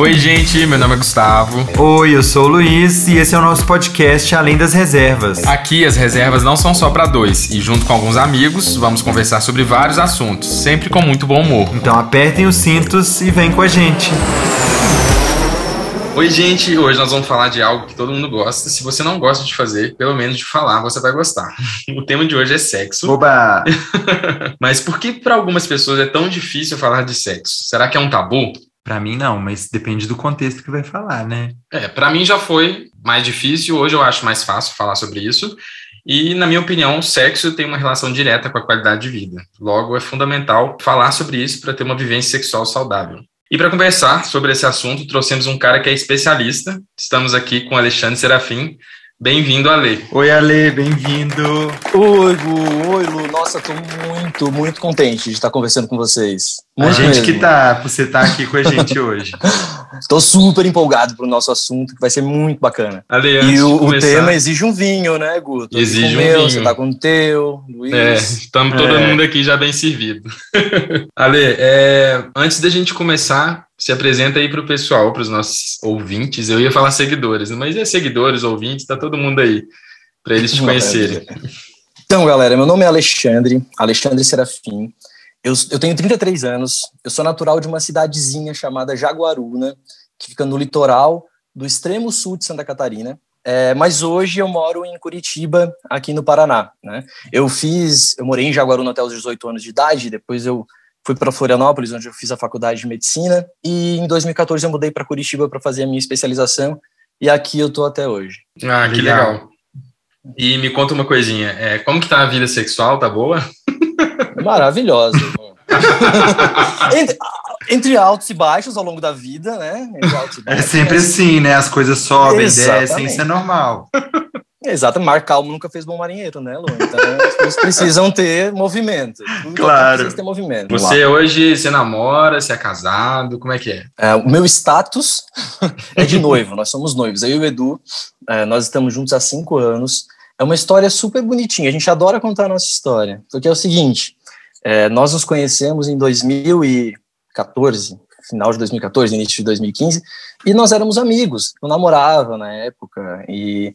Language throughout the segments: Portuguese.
Oi, gente, meu nome é Gustavo. Oi, eu sou o Luiz e esse é o nosso podcast Além das Reservas. Aqui as reservas não são só para dois e junto com alguns amigos vamos conversar sobre vários assuntos, sempre com muito bom humor. Então apertem os cintos e vem com a gente. Oi, gente! Hoje nós vamos falar de algo que todo mundo gosta. Se você não gosta de fazer, pelo menos de falar, você vai gostar. O tema de hoje é sexo. Oba! mas por que para algumas pessoas é tão difícil falar de sexo? Será que é um tabu? Para mim não, mas depende do contexto que vai falar, né? É, para mim já foi mais difícil, hoje eu acho mais fácil falar sobre isso. E, na minha opinião, o sexo tem uma relação direta com a qualidade de vida. Logo, é fundamental falar sobre isso para ter uma vivência sexual saudável. E para conversar sobre esse assunto, trouxemos um cara que é especialista. Estamos aqui com Alexandre Serafim, Bem-vindo, Ale. Oi, Ale, bem-vindo. Oi, Gu. Oi, Lu. Nossa, tô muito, muito contente de estar conversando com vocês. Muito a gente mesmo. que tá, por você estar tá aqui com a gente hoje. Tô super empolgado pro nosso assunto, que vai ser muito bacana. Ale, e o, o, tema exige um vinho, né, Gu? Tô exige um meu, vinho. Você tá com o teu, Luiz. É, estamos todo é. mundo aqui já bem servido. Ale, é, antes da gente começar, se apresenta aí para o pessoal, para os nossos ouvintes. Eu ia falar seguidores, mas é seguidores, ouvintes, tá todo mundo aí para eles te conhecerem. Então, galera, meu nome é Alexandre, Alexandre Serafim. Eu, eu tenho 33 anos, eu sou natural de uma cidadezinha chamada Jaguaruna, que fica no litoral do extremo sul de Santa Catarina. É, mas hoje eu moro em Curitiba, aqui no Paraná. Né? Eu fiz, eu morei em Jaguaruna até os 18 anos de idade, depois eu fui para Florianópolis, onde eu fiz a faculdade de medicina, e em 2014 eu mudei para Curitiba para fazer a minha especialização, e aqui eu tô até hoje. Ah, que legal. legal. E me conta uma coisinha, é, como que tá a vida sexual, tá boa? Maravilhosa. entre, entre, altos e baixos ao longo da vida, né? É sempre assim, né? As coisas sobem, Exatamente. descem, isso é normal. Exato, mar calmo nunca fez bom marinheiro, né, Lu? Então pessoas precisam ter movimento. Tudo claro. ter movimento. Você hoje, você namora, você é casado, como é que é? é o meu status é de noivo, nós somos noivos. Eu e o Edu, é, nós estamos juntos há cinco anos. É uma história super bonitinha, a gente adora contar a nossa história. Porque é o seguinte, é, nós nos conhecemos em 2014, final de 2014, início de 2015, e nós éramos amigos. Eu namorava na época e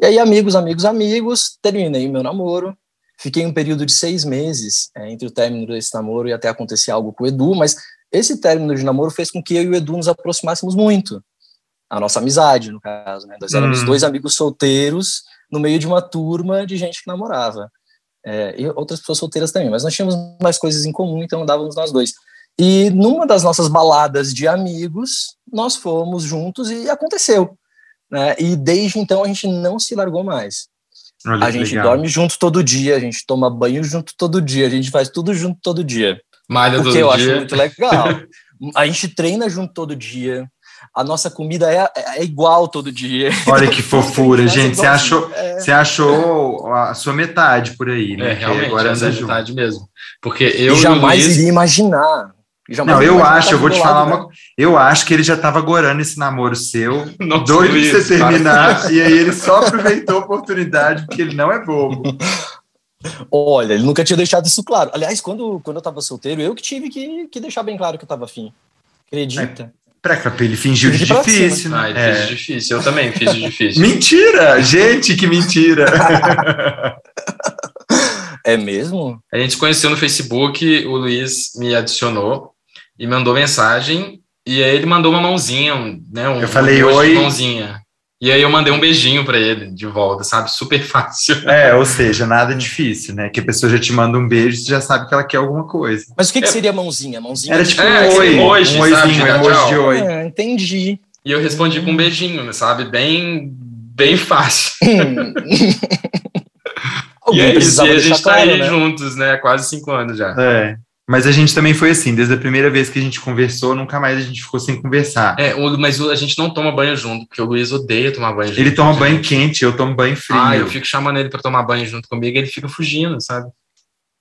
e aí, amigos, amigos, amigos, terminei meu namoro. Fiquei um período de seis meses é, entre o término desse namoro e até acontecer algo com o Edu, mas esse término de namoro fez com que eu e o Edu nos aproximássemos muito. A nossa amizade, no caso, né? Nós éramos hum. dois amigos solteiros no meio de uma turma de gente que namorava. É, e outras pessoas solteiras também, mas nós tínhamos mais coisas em comum, então andávamos nós dois. E numa das nossas baladas de amigos, nós fomos juntos e aconteceu. Né? E desde então a gente não se largou mais. Olha, a gente legal. dorme junto todo dia, a gente toma banho junto todo dia, a gente faz tudo junto todo dia. Malha o que eu dia. acho muito legal. a gente treina junto todo dia. A nossa comida é, é igual todo dia. Olha que fofura, gente. Você achou, é. você achou a sua metade por aí, né? É, realmente, agora é a metade mesmo. Porque eu jamais Luiz... iria imaginar não, eu acho, eu vou te falar lado, uma. Né? Eu acho que ele já estava gorando esse namoro seu, Nossa, doido de você terminar, cara. e aí ele só aproveitou a oportunidade, porque ele não é bobo. Olha, ele nunca tinha deixado isso claro. Aliás, quando, quando eu estava solteiro, eu que tive que, que deixar bem claro que eu estava afim. Acredita? É. Pra, ele fingiu de difícil. Né? Ah, ele é. fez de difícil. Eu também fiz de difícil. mentira! Gente, que mentira! é mesmo? A gente se conheceu no Facebook, o Luiz me adicionou e mandou mensagem. E aí ele mandou uma mãozinha, né? Um, eu falei um oi. Mãozinha. E aí eu mandei um beijinho para ele de volta, sabe? Super fácil. É, ou seja, nada difícil, né? Que a pessoa já te manda um beijo, você já sabe que ela quer alguma coisa. Mas o que, que é. seria mãozinha? Mãozinha? Era tipo é, um oi, emoji, um oizinho, um emoji de oi. É, entendi. E eu respondi com um beijinho, sabe? Bem, bem fácil. e é isso, e a gente tá aí né? juntos, né? Quase cinco anos já. É. Mas a gente também foi assim, desde a primeira vez que a gente conversou, nunca mais a gente ficou sem conversar. É, mas a gente não toma banho junto, porque o Luiz odeia tomar banho junto. Ele toma banho quente, eu tomo banho frio. Ah, eu fico chamando ele para tomar banho junto comigo e ele fica fugindo, sabe?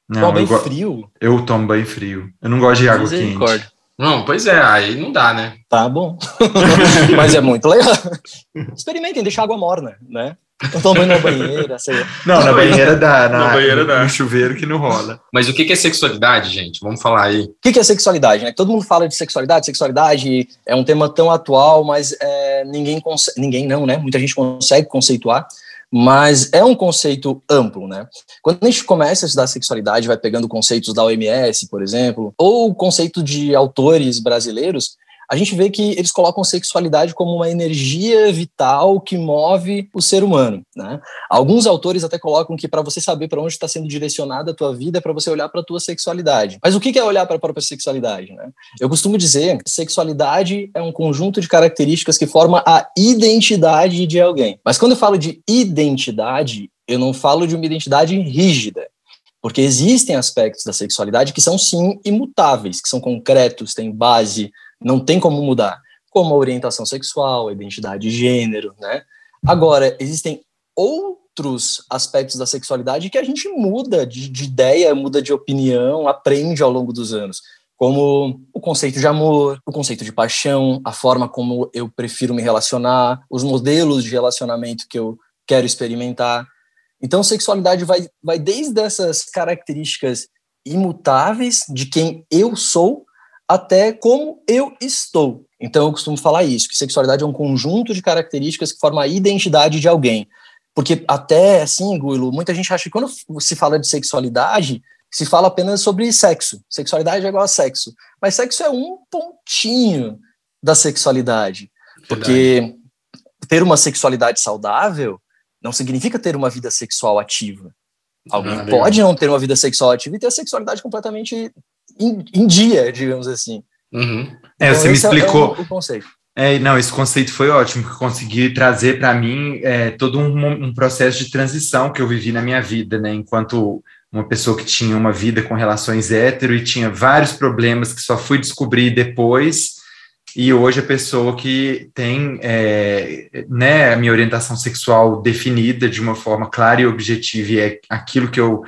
Não, toma banho frio? Eu tomo banho frio. Eu não gosto de água quente. Não, pois é, aí não dá, né? Tá bom. mas é muito legal. Experimentem, deixar água morna, né? Eu tomo banho na banheira, sei lá. Não, na banheira dá, na, na banheira dá. no chuveiro que não rola. Mas o que é sexualidade, gente? Vamos falar aí. O que é sexualidade, né? Todo mundo fala de sexualidade, sexualidade é um tema tão atual, mas é, ninguém consegue, ninguém não, né? Muita gente consegue conceituar, mas é um conceito amplo, né? Quando a gente começa a estudar sexualidade, vai pegando conceitos da OMS, por exemplo, ou conceito de autores brasileiros, a gente vê que eles colocam sexualidade como uma energia vital que move o ser humano. Né? Alguns autores até colocam que para você saber para onde está sendo direcionada a tua vida é para você olhar para a tua sexualidade. Mas o que é olhar para a própria sexualidade? Né? Eu costumo dizer que sexualidade é um conjunto de características que forma a identidade de alguém. Mas quando eu falo de identidade, eu não falo de uma identidade rígida. Porque existem aspectos da sexualidade que são, sim, imutáveis, que são concretos, têm base, não tem como mudar, como a orientação sexual, a identidade de gênero, né? Agora, existem outros aspectos da sexualidade que a gente muda de, de ideia, muda de opinião, aprende ao longo dos anos, como o conceito de amor, o conceito de paixão, a forma como eu prefiro me relacionar, os modelos de relacionamento que eu quero experimentar. Então, sexualidade vai, vai desde essas características imutáveis de quem eu sou até como eu estou. Então eu costumo falar isso, que sexualidade é um conjunto de características que forma a identidade de alguém. Porque até assim, Guilo, muita gente acha que quando se fala de sexualidade, se fala apenas sobre sexo. Sexualidade é igual a sexo. Mas sexo é um pontinho da sexualidade. Porque ter uma sexualidade saudável não significa ter uma vida sexual ativa. Alguém ah, pode não ter uma vida sexual ativa e ter a sexualidade completamente em, em dia, digamos assim. Uhum. É, então, você me explicou. É o, o conceito. É, não, esse conceito foi ótimo, que consegui trazer para mim é, todo um, um, processo de transição que eu vivi na minha vida, né? Enquanto uma pessoa que tinha uma vida com relações hétero e tinha vários problemas que só fui descobrir depois, e hoje a pessoa que tem é, né, a minha orientação sexual definida de uma forma clara e objetiva, e é aquilo que eu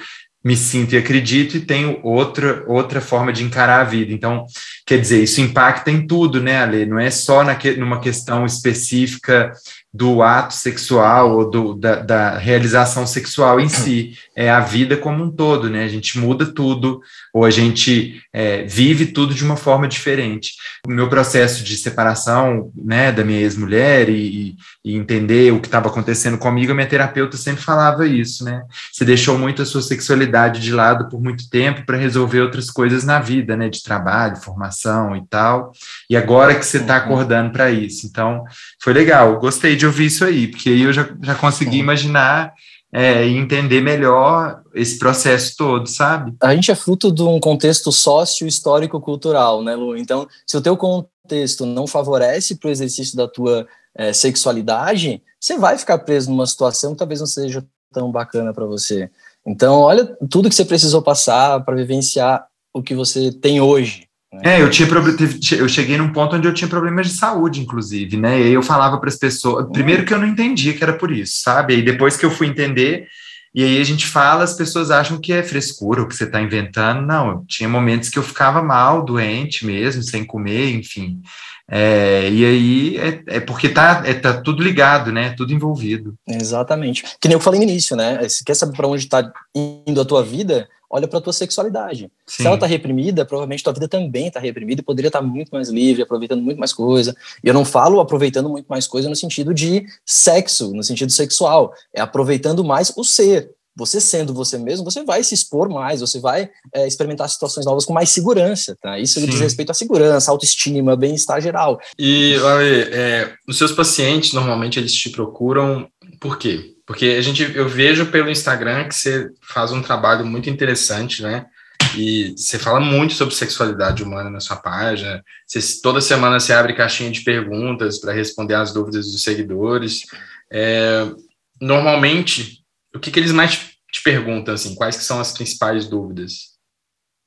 me sinto e acredito e tenho outra outra forma de encarar a vida. Então, quer dizer, isso impacta em tudo, né, Ale? Não é só na que, numa questão específica do ato sexual ou do, da, da, realização sexual em si, é a vida como um todo, né? A gente muda tudo, ou a gente é, vive tudo de uma forma diferente. O meu processo de separação, né, da minha ex-mulher e, e, entender o que estava acontecendo comigo, a minha terapeuta sempre falava isso, né? Você deixou muito a sua sexualidade de lado por muito tempo para resolver outras coisas na vida, né, de trabalho, formação e tal, e agora que você está uhum. acordando para isso. Então, foi legal, gostei de de ouvir isso aí, porque aí eu já, já consegui imaginar é, e entender melhor esse processo todo, sabe? A gente é fruto de um contexto sócio-histórico-cultural, né, Lu? Então, se o teu contexto não favorece para o exercício da tua é, sexualidade, você vai ficar preso numa situação que talvez não seja tão bacana para você. Então, olha tudo que você precisou passar para vivenciar o que você tem hoje. É, eu tinha eu cheguei num ponto onde eu tinha problemas de saúde, inclusive, né? E aí eu falava para as pessoas, primeiro que eu não entendia que era por isso, sabe? E depois que eu fui entender, e aí a gente fala, as pessoas acham que é frescura, o que você está inventando. Não, tinha momentos que eu ficava mal, doente mesmo, sem comer, enfim. É, e aí é, é, porque tá, é, tá tudo ligado, né? Tudo envolvido. Exatamente. Que nem eu falei no início, né? Se quer saber para onde está indo a tua vida, olha para a tua sexualidade. Sim. Se ela está reprimida, provavelmente tua vida também está reprimida e poderia estar tá muito mais livre, aproveitando muito mais coisa. E eu não falo aproveitando muito mais coisa no sentido de sexo, no sentido sexual. É aproveitando mais o ser. Você sendo você mesmo, você vai se expor mais, você vai é, experimentar situações novas com mais segurança, tá? Isso Sim. diz respeito à segurança, autoestima, bem-estar geral. E, Ale, é, os seus pacientes, normalmente, eles te procuram por quê? Porque a gente, eu vejo pelo Instagram que você faz um trabalho muito interessante, né? E você fala muito sobre sexualidade humana na sua página. Você, toda semana você abre caixinha de perguntas para responder as dúvidas dos seguidores. É, normalmente, o que, que eles mais te perguntam? Assim, quais que são as principais dúvidas?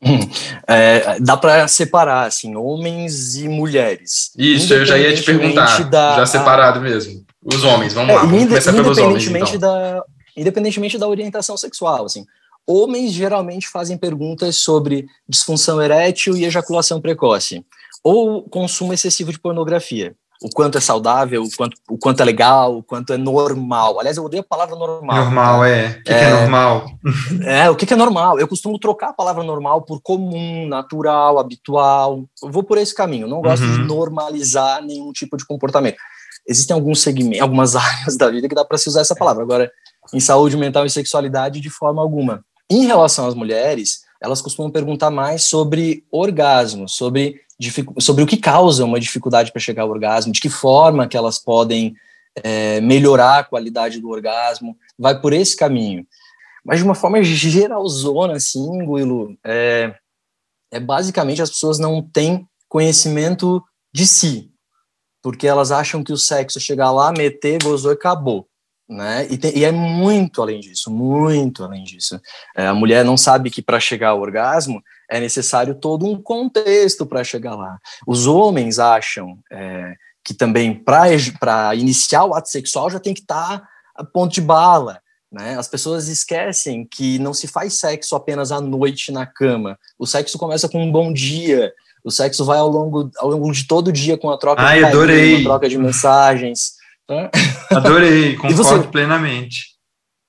Hum, é, dá para separar assim homens e mulheres. Isso, eu já ia te perguntar, da, já separado mesmo. Os homens, vamos é, lá, vamos começar pelos homens, então. Da, independentemente da orientação sexual, assim. Homens geralmente fazem perguntas sobre disfunção erétil e ejaculação precoce, ou consumo excessivo de pornografia. o quanto é saudável, o quanto, o quanto é legal, o quanto é normal. Aliás, eu odeio a palavra normal. Normal, tá? é. O que é, que é normal? É, o que, que é normal? Eu costumo trocar a palavra normal por comum, natural, habitual. Eu vou por esse caminho. Eu não gosto uhum. de normalizar nenhum tipo de comportamento. Existem alguns segmentos, algumas áreas da vida que dá para se usar essa palavra. Agora, em saúde mental e sexualidade, de forma alguma. Em relação às mulheres, elas costumam perguntar mais sobre orgasmo, sobre sobre o que causa uma dificuldade para chegar ao orgasmo, de que forma que elas podem é, melhorar a qualidade do orgasmo, vai por esse caminho. Mas de uma forma geralzona, assim, Guilo, é, é basicamente as pessoas não têm conhecimento de si, porque elas acham que o sexo é chegar lá, meter, gozou e acabou. Né? E, tem, e, é muito além disso, muito além disso. É, a mulher não sabe que para chegar ao orgasmo é necessário todo um contexto para chegar lá. Os homens acham é, que também para iniciar o ato sexual já tem que estar tá a ponto de bala. Né? As pessoas esquecem que não se faz sexo apenas à noite na cama. O sexo começa com um bom dia. O sexo vai ao longo, ao longo de todo o dia com a troca Ai, de carinho, troca de mensagens. Né? Adorei, concordo você, plenamente.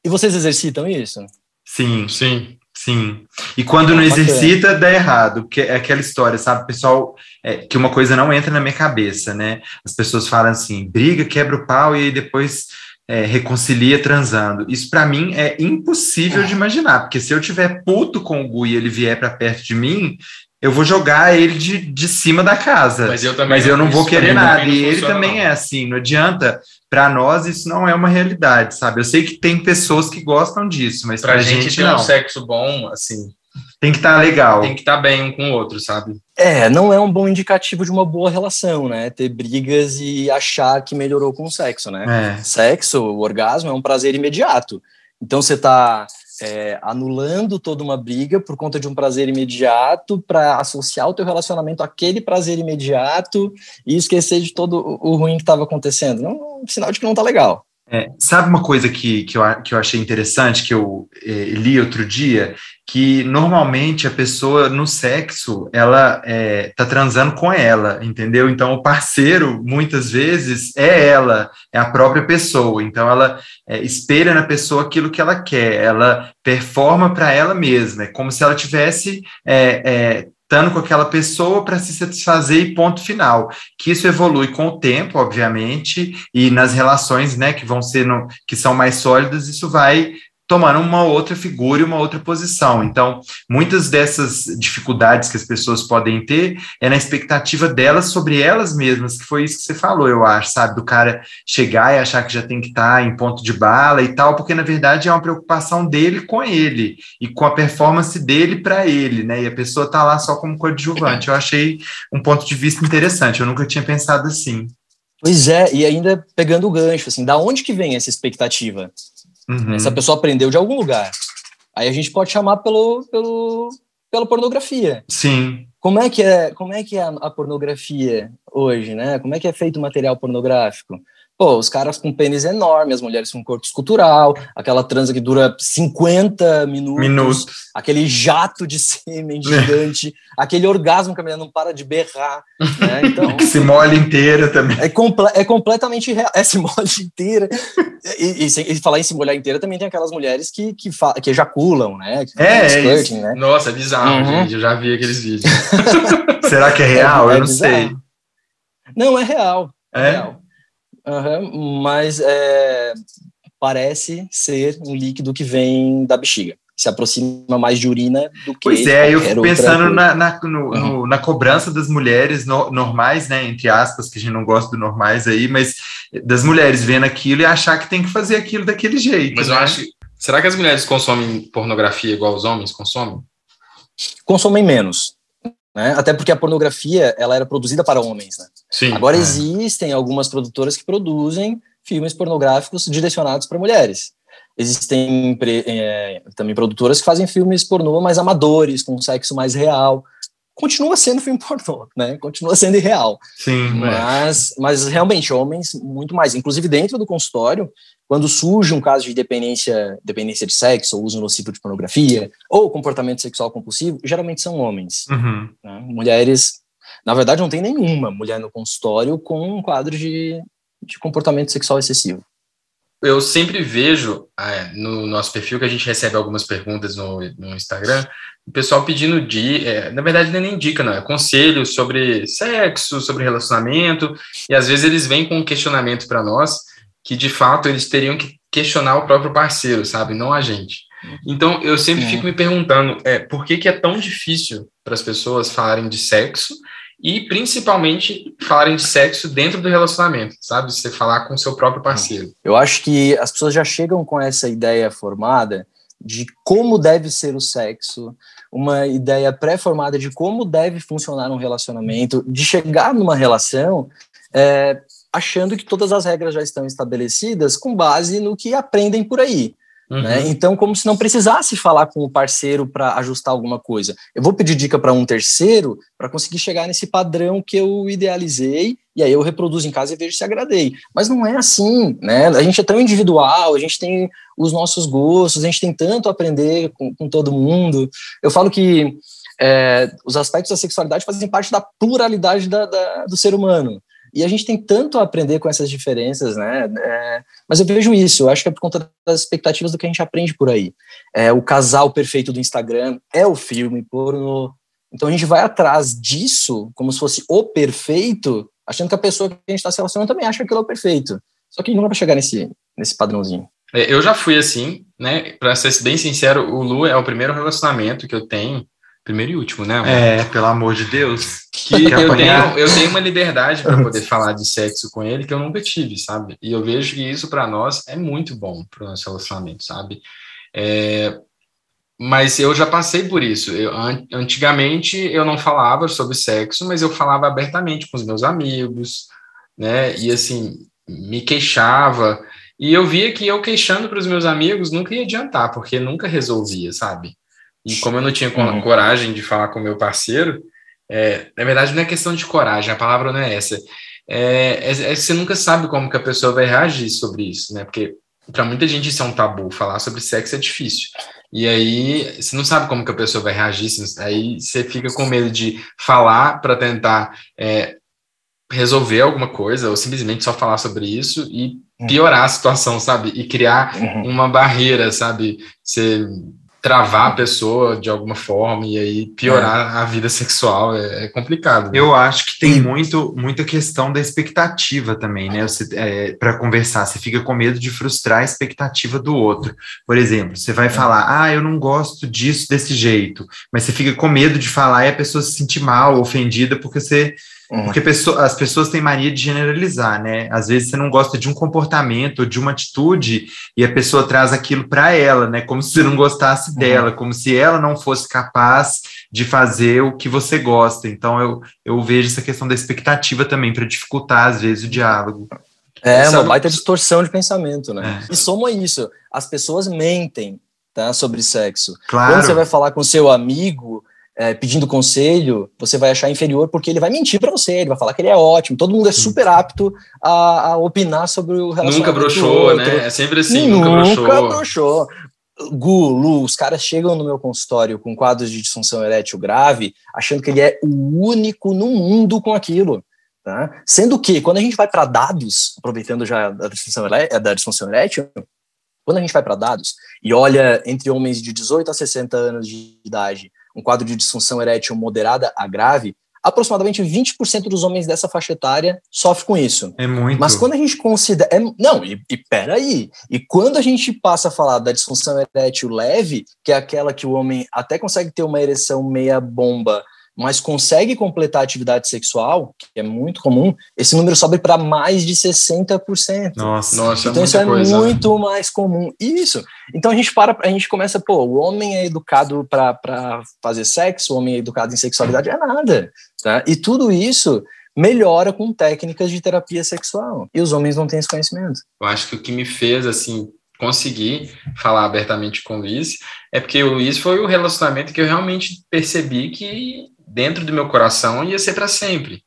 E vocês exercitam isso? Sim, sim. Sim. E quando não exercita, dá errado, porque é aquela história, sabe, pessoal, é, que uma coisa não entra na minha cabeça, né? As pessoas falam assim, briga, quebra o pau e depois é, reconcilia transando. Isso para mim é impossível de imaginar, porque se eu tiver puto com o Gu e ele vier para perto de mim, eu vou jogar ele de, de cima da casa. Mas eu, também mas eu não vou querer nada. E ele também não. é assim, não adianta. Para nós, isso não é uma realidade, sabe? Eu sei que tem pessoas que gostam disso, mas para a gente, gente ter não. um sexo bom, assim. Tem que estar tá legal. Tem que estar tá bem um com o outro, sabe? É, não é um bom indicativo de uma boa relação, né? Ter brigas e achar que melhorou com o sexo, né? É. Sexo, o orgasmo é um prazer imediato. Então você tá é, anulando toda uma briga por conta de um prazer imediato para associar o teu relacionamento àquele prazer imediato e esquecer de todo o ruim que estava acontecendo. Não, um sinal de que não está legal. É, sabe uma coisa que, que, eu, que eu achei interessante, que eu é, li outro dia? Que normalmente a pessoa no sexo, ela é, tá transando com ela, entendeu? Então o parceiro, muitas vezes, é ela, é a própria pessoa. Então ela é, espelha na pessoa aquilo que ela quer, ela performa para ela mesma, é como se ela tivesse estando com aquela pessoa para se satisfazer e ponto final. Que isso evolui com o tempo, obviamente, e nas relações, né, que vão ser no, que são mais sólidas, isso vai tomaram uma outra figura e uma outra posição. Então, muitas dessas dificuldades que as pessoas podem ter é na expectativa delas sobre elas mesmas, que foi isso que você falou, eu acho, sabe? Do cara chegar e achar que já tem que estar em ponto de bala e tal, porque na verdade é uma preocupação dele com ele e com a performance dele para ele, né? E a pessoa tá lá só como coadjuvante. Eu achei um ponto de vista interessante, eu nunca tinha pensado assim. Pois é, e ainda pegando o gancho, assim, da onde que vem essa expectativa? Uhum. Essa pessoa aprendeu de algum lugar. Aí a gente pode chamar pelo, pelo, pela pornografia. Sim. Como é que é, como é, que é a, a pornografia hoje, né? Como é que é feito o material pornográfico? Pô, os caras com pênis enorme, as mulheres com corpo escultural, aquela transa que dura 50 minutos, minutos. aquele jato de sêmen gigante, aquele orgasmo que a mulher não para de berrar. Né? Então, que se molha inteira também. É, comple é completamente real. É, se molha inteira. E, e, e, falar em se molhar inteira também tem aquelas mulheres que, que, que ejaculam, né? Que é, skirting, é né? Nossa, é bizarro, uhum. gente. Eu já vi aqueles vídeos. Será que é real? É, eu não bizarro. sei. Não, é real. É, é real. Uhum, mas é, parece ser um líquido que vem da bexiga. Se aproxima mais de urina do que. Pois é, eu fico pensando na, na, no, uhum. no, na cobrança das mulheres no, normais, né? Entre aspas, que a gente não gosta do normais aí, mas das mulheres vendo aquilo e achar que tem que fazer aquilo daquele jeito. Mas né? eu acho. Será que as mulheres consomem pornografia igual os homens consomem? Consomem menos. Né? Até porque a pornografia ela era produzida para homens. Né? Sim, Agora é. existem algumas produtoras que produzem filmes pornográficos direcionados para mulheres. Existem é, também produtoras que fazem filmes pornô mais amadores, com sexo mais real. Continua sendo filme pornô, né? Continua sendo irreal. Sim. É. Mas, é. mas realmente, homens muito mais. Inclusive dentro do consultório, quando surge um caso de dependência, dependência de sexo, ou uso nocivo de pornografia, ou comportamento sexual compulsivo, geralmente são homens. Uhum. Né? Mulheres Na verdade, não tem nenhuma mulher no consultório com um quadro de, de comportamento sexual excessivo. Eu sempre vejo é, no nosso perfil que a gente recebe algumas perguntas no, no Instagram, o pessoal pedindo de, é, na verdade nem indica, não, é conselhos sobre sexo, sobre relacionamento, e às vezes eles vêm com um questionamento para nós que de fato eles teriam que questionar o próprio parceiro, sabe, não a gente. Então eu sempre é. fico me perguntando, é, por que, que é tão difícil para as pessoas falarem de sexo e principalmente falarem de sexo dentro do relacionamento, sabe? Você falar com o seu próprio parceiro. Eu acho que as pessoas já chegam com essa ideia formada de como deve ser o sexo, uma ideia pré-formada de como deve funcionar um relacionamento, de chegar numa relação é, achando que todas as regras já estão estabelecidas com base no que aprendem por aí. Uhum. Né? Então, como se não precisasse falar com o parceiro para ajustar alguma coisa. Eu vou pedir dica para um terceiro para conseguir chegar nesse padrão que eu idealizei, e aí eu reproduzo em casa e vejo se agradei. Mas não é assim, né? A gente é tão individual, a gente tem os nossos gostos, a gente tem tanto a aprender com, com todo mundo. Eu falo que é, os aspectos da sexualidade fazem parte da pluralidade da, da, do ser humano. E a gente tem tanto a aprender com essas diferenças, né? É, mas eu vejo isso, eu acho que é por conta das expectativas do que a gente aprende por aí. É, o casal perfeito do Instagram é o filme porno. Então a gente vai atrás disso como se fosse o perfeito, achando que a pessoa que a gente está se relacionando também acha que aquilo é perfeito. Só que não vai chegar nesse, nesse padrãozinho. É, eu já fui assim, né? Para ser bem sincero, o Lu é o primeiro relacionamento que eu tenho primeiro e último, né? Amor? É, pelo amor de Deus. Que eu, tenho, eu tenho uma liberdade para poder falar de sexo com ele que eu nunca tive, sabe? E eu vejo que isso para nós é muito bom para o nosso relacionamento, sabe? É, mas eu já passei por isso. Eu, antigamente eu não falava sobre sexo, mas eu falava abertamente com os meus amigos, né? E assim, me queixava. E eu via que eu queixando para os meus amigos nunca ia adiantar, porque nunca resolvia, sabe? E como eu não tinha uhum. coragem de falar com o meu parceiro, é, na verdade não é questão de coragem, a palavra não é essa. É, é, é, você nunca sabe como que a pessoa vai reagir sobre isso, né? Porque para muita gente isso é um tabu, falar sobre sexo é difícil. E aí você não sabe como que a pessoa vai reagir, aí você fica com medo de falar para tentar é, resolver alguma coisa, ou simplesmente só falar sobre isso e uhum. piorar a situação, sabe? E criar uhum. uma barreira, sabe? Você travar a pessoa de alguma forma e aí piorar é. a vida sexual é, é complicado. Né? Eu acho que tem muito muita questão da expectativa também, né? É, para conversar, você fica com medo de frustrar a expectativa do outro. Por exemplo, você vai é. falar, ah, eu não gosto disso desse jeito, mas você fica com medo de falar e a pessoa se sentir mal, ofendida, porque você Uhum. Porque pessoa, as pessoas têm mania de generalizar, né? Às vezes você não gosta de um comportamento, de uma atitude, e a pessoa traz aquilo para ela, né? Como se você não gostasse uhum. dela, como se ela não fosse capaz de fazer o que você gosta. Então eu, eu vejo essa questão da expectativa também para dificultar, às vezes, o diálogo. É, uma baita distorção de pensamento, né? É. E soma isso, as pessoas mentem tá, sobre sexo. Claro. Quando você vai falar com seu amigo, é, pedindo conselho, você vai achar inferior porque ele vai mentir para você, ele vai falar que ele é ótimo, todo mundo é super apto a, a opinar sobre o relacionamento. Nunca broxou, né? É sempre assim, nunca, nunca broxou. Gu, Lu, os caras chegam no meu consultório com quadros de disfunção erétil grave, achando que ele é o único no mundo com aquilo. Tá? Sendo que, quando a gente vai para dados, aproveitando já da disfunção, da disfunção erétil, quando a gente vai para dados e olha entre homens de 18 a 60 anos de idade, um quadro de disfunção erétil moderada a grave, aproximadamente 20% dos homens dessa faixa etária sofrem com isso. É muito. Mas quando a gente considera. É, não, e, e peraí. E quando a gente passa a falar da disfunção erétil leve, que é aquela que o homem até consegue ter uma ereção meia bomba mas consegue completar a atividade sexual, que é muito comum, esse número sobe para mais de 60%. Nossa, nossa então é isso é coisa, né? muito mais comum. Isso. Então a gente para, a gente começa, pô, o homem é educado para fazer sexo, o homem é educado em sexualidade, é nada. Tá? E tudo isso melhora com técnicas de terapia sexual. E os homens não têm esse conhecimento. Eu acho que o que me fez, assim, conseguir falar abertamente com o Luiz é porque o Luiz foi o relacionamento que eu realmente percebi que dentro do meu coração ia ser para sempre.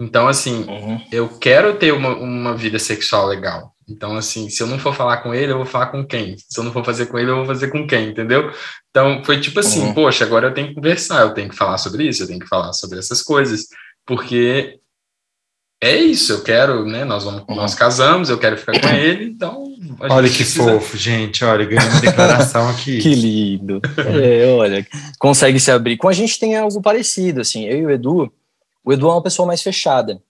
Então, assim, uhum. eu quero ter uma, uma vida sexual legal. Então, assim, se eu não for falar com ele, eu vou falar com quem? Se eu não for fazer com ele, eu vou fazer com quem, entendeu? Então, foi tipo assim, uhum. poxa, agora eu tenho que conversar, eu tenho que falar sobre isso, eu tenho que falar sobre essas coisas. porque é isso, eu quero, né? Nós vamos, uhum. nós casamos, eu quero ficar com ele, então. Olha que precisa... fofo, gente. Olha, ganhei uma declaração aqui. que lindo. É, olha, consegue se abrir. Com a gente tem algo parecido, assim. Eu e o Edu, o Edu é uma pessoa mais fechada.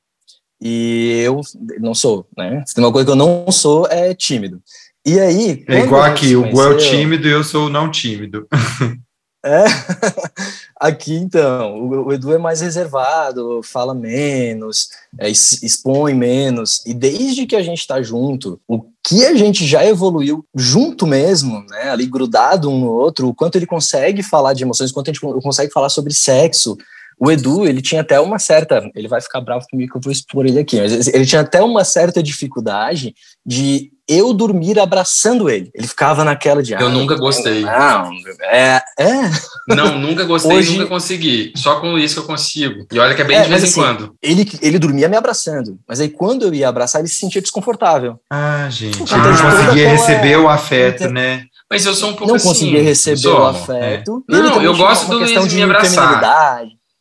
E eu não sou, né? Se tem uma coisa que eu não sou, é tímido. E aí. É igual aqui, o Gu é o tímido e eu sou o não tímido. É, aqui então, o, Edu é mais reservado, fala menos, é, expõe menos, e desde que a gente está junto, o que a gente já evoluiu junto mesmo, né, ali grudado um no outro, o quanto ele consegue falar de emoções, o quanto a gente consegue falar sobre sexo, o Edu, ele tinha até uma certa, ele vai ficar bravo comigo que eu vou expor ele aqui, mas ele tinha até uma certa dificuldade de eu dormir abraçando ele. Ele ficava naquela de. Eu ah, nunca gostei. Não, é. é. Não, nunca gostei, Hoje... nunca consegui. Só com isso que eu consigo. E olha que é bem é, de vez em assim, quando. Ele, ele dormia me abraçando, mas aí quando eu ia abraçar, ele se sentia desconfortável. Ah, gente. Então, ele não conseguia receber o afeto, né? Mas eu sou um pouco não assim. Não conseguia receber o afeto. É. Não, eu gosto do Luiz me abraçar.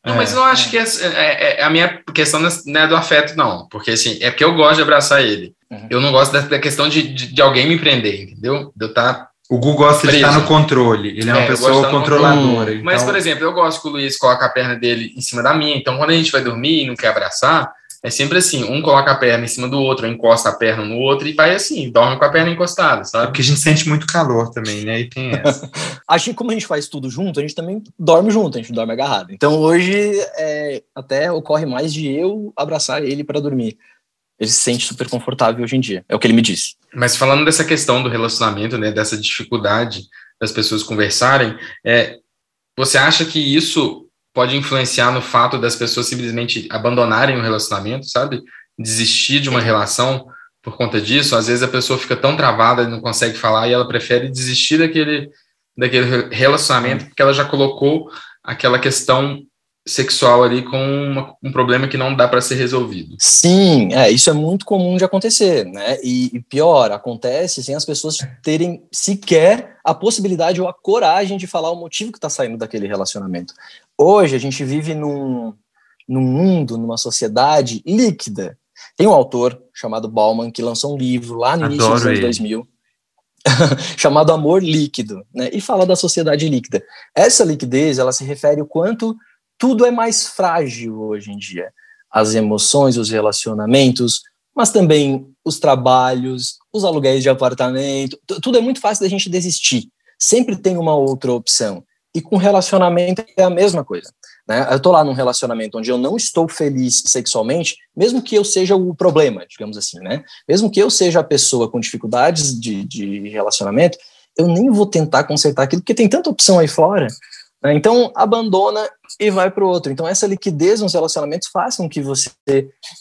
Não, mas eu não acho que é, é, é, a minha questão não é do afeto, não. Porque assim, é porque eu gosto de abraçar ele. Uhum. Eu não gosto da, da questão de, de, de, alguém me prender, entendeu? De eu estar. Tá o Gu gosta preso. de estar no controle. Ele é uma é, pessoa controladora. Então... Mas, por exemplo, eu gosto que o Luiz coloque a perna dele em cima da minha. Então, quando a gente vai dormir e não quer abraçar, é sempre assim: um coloca a perna em cima do outro, encosta a perna no outro e vai assim, dorme com a perna encostada, sabe? É porque a gente sente muito calor também, né? E tem essa. Acho que como a gente faz tudo junto, a gente também dorme junto, a gente dorme agarrado. Então hoje é, até ocorre mais de eu abraçar ele para dormir ele se sente super confortável hoje em dia. É o que ele me disse. Mas falando dessa questão do relacionamento, né, dessa dificuldade das pessoas conversarem, é, você acha que isso pode influenciar no fato das pessoas simplesmente abandonarem o relacionamento, sabe? Desistir de uma relação por conta disso? Às vezes a pessoa fica tão travada e não consegue falar e ela prefere desistir daquele, daquele relacionamento porque ela já colocou aquela questão sexual ali com uma, um problema que não dá para ser resolvido. Sim, é, isso é muito comum de acontecer, né? E, e, pior, acontece sem as pessoas terem sequer a possibilidade ou a coragem de falar o motivo que está saindo daquele relacionamento. Hoje a gente vive num, num mundo, numa sociedade líquida. Tem um autor chamado Bauman que lançou um livro lá no Adoro início dos anos ele. 2000 chamado Amor Líquido, né? E fala da sociedade líquida. Essa liquidez, ela se refere o quanto tudo é mais frágil hoje em dia. As emoções, os relacionamentos, mas também os trabalhos, os aluguéis de apartamento, tudo é muito fácil da gente desistir. Sempre tem uma outra opção. E com relacionamento é a mesma coisa. Né? Eu estou lá num relacionamento onde eu não estou feliz sexualmente, mesmo que eu seja o problema, digamos assim, né? Mesmo que eu seja a pessoa com dificuldades de, de relacionamento, eu nem vou tentar consertar aquilo, porque tem tanta opção aí fora né? Então, abandona e vai para o outro. Então, essa liquidez nos relacionamentos faz com que você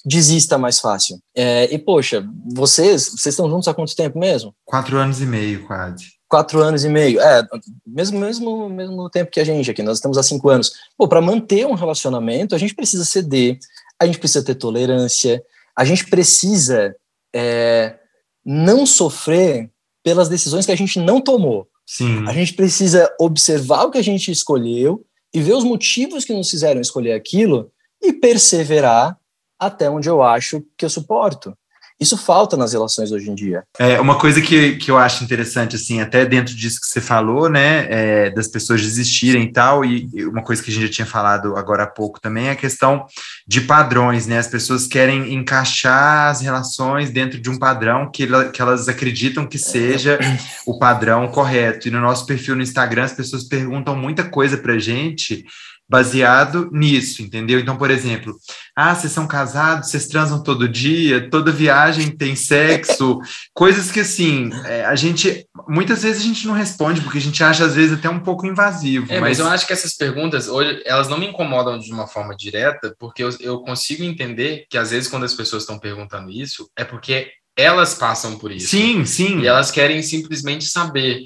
desista mais fácil. É, e, poxa, vocês, vocês estão juntos há quanto tempo mesmo? Quatro anos e meio, quase. Quatro anos e meio. É, mesmo, mesmo, mesmo tempo que a gente aqui, nós estamos há cinco anos. Pô, para manter um relacionamento, a gente precisa ceder, a gente precisa ter tolerância, a gente precisa é, não sofrer pelas decisões que a gente não tomou. Sim. A gente precisa observar o que a gente escolheu e ver os motivos que nos fizeram escolher aquilo e perseverar até onde eu acho que eu suporto. Isso falta nas relações hoje em dia. É uma coisa que, que eu acho interessante, assim, até dentro disso que você falou, né, é, das pessoas desistirem e tal, e uma coisa que a gente já tinha falado agora há pouco também é a questão de padrões, né? As pessoas querem encaixar as relações dentro de um padrão que, que elas acreditam que seja o padrão correto. E no nosso perfil no Instagram, as pessoas perguntam muita coisa pra gente baseado nisso, entendeu? Então, por exemplo, ah, vocês são casados, vocês transam todo dia, toda viagem tem sexo, coisas que assim, é, a gente muitas vezes a gente não responde porque a gente acha às vezes até um pouco invasivo. É, mas... mas eu acho que essas perguntas hoje elas não me incomodam de uma forma direta, porque eu, eu consigo entender que às vezes quando as pessoas estão perguntando isso é porque elas passam por isso. Sim, sim. E elas querem simplesmente saber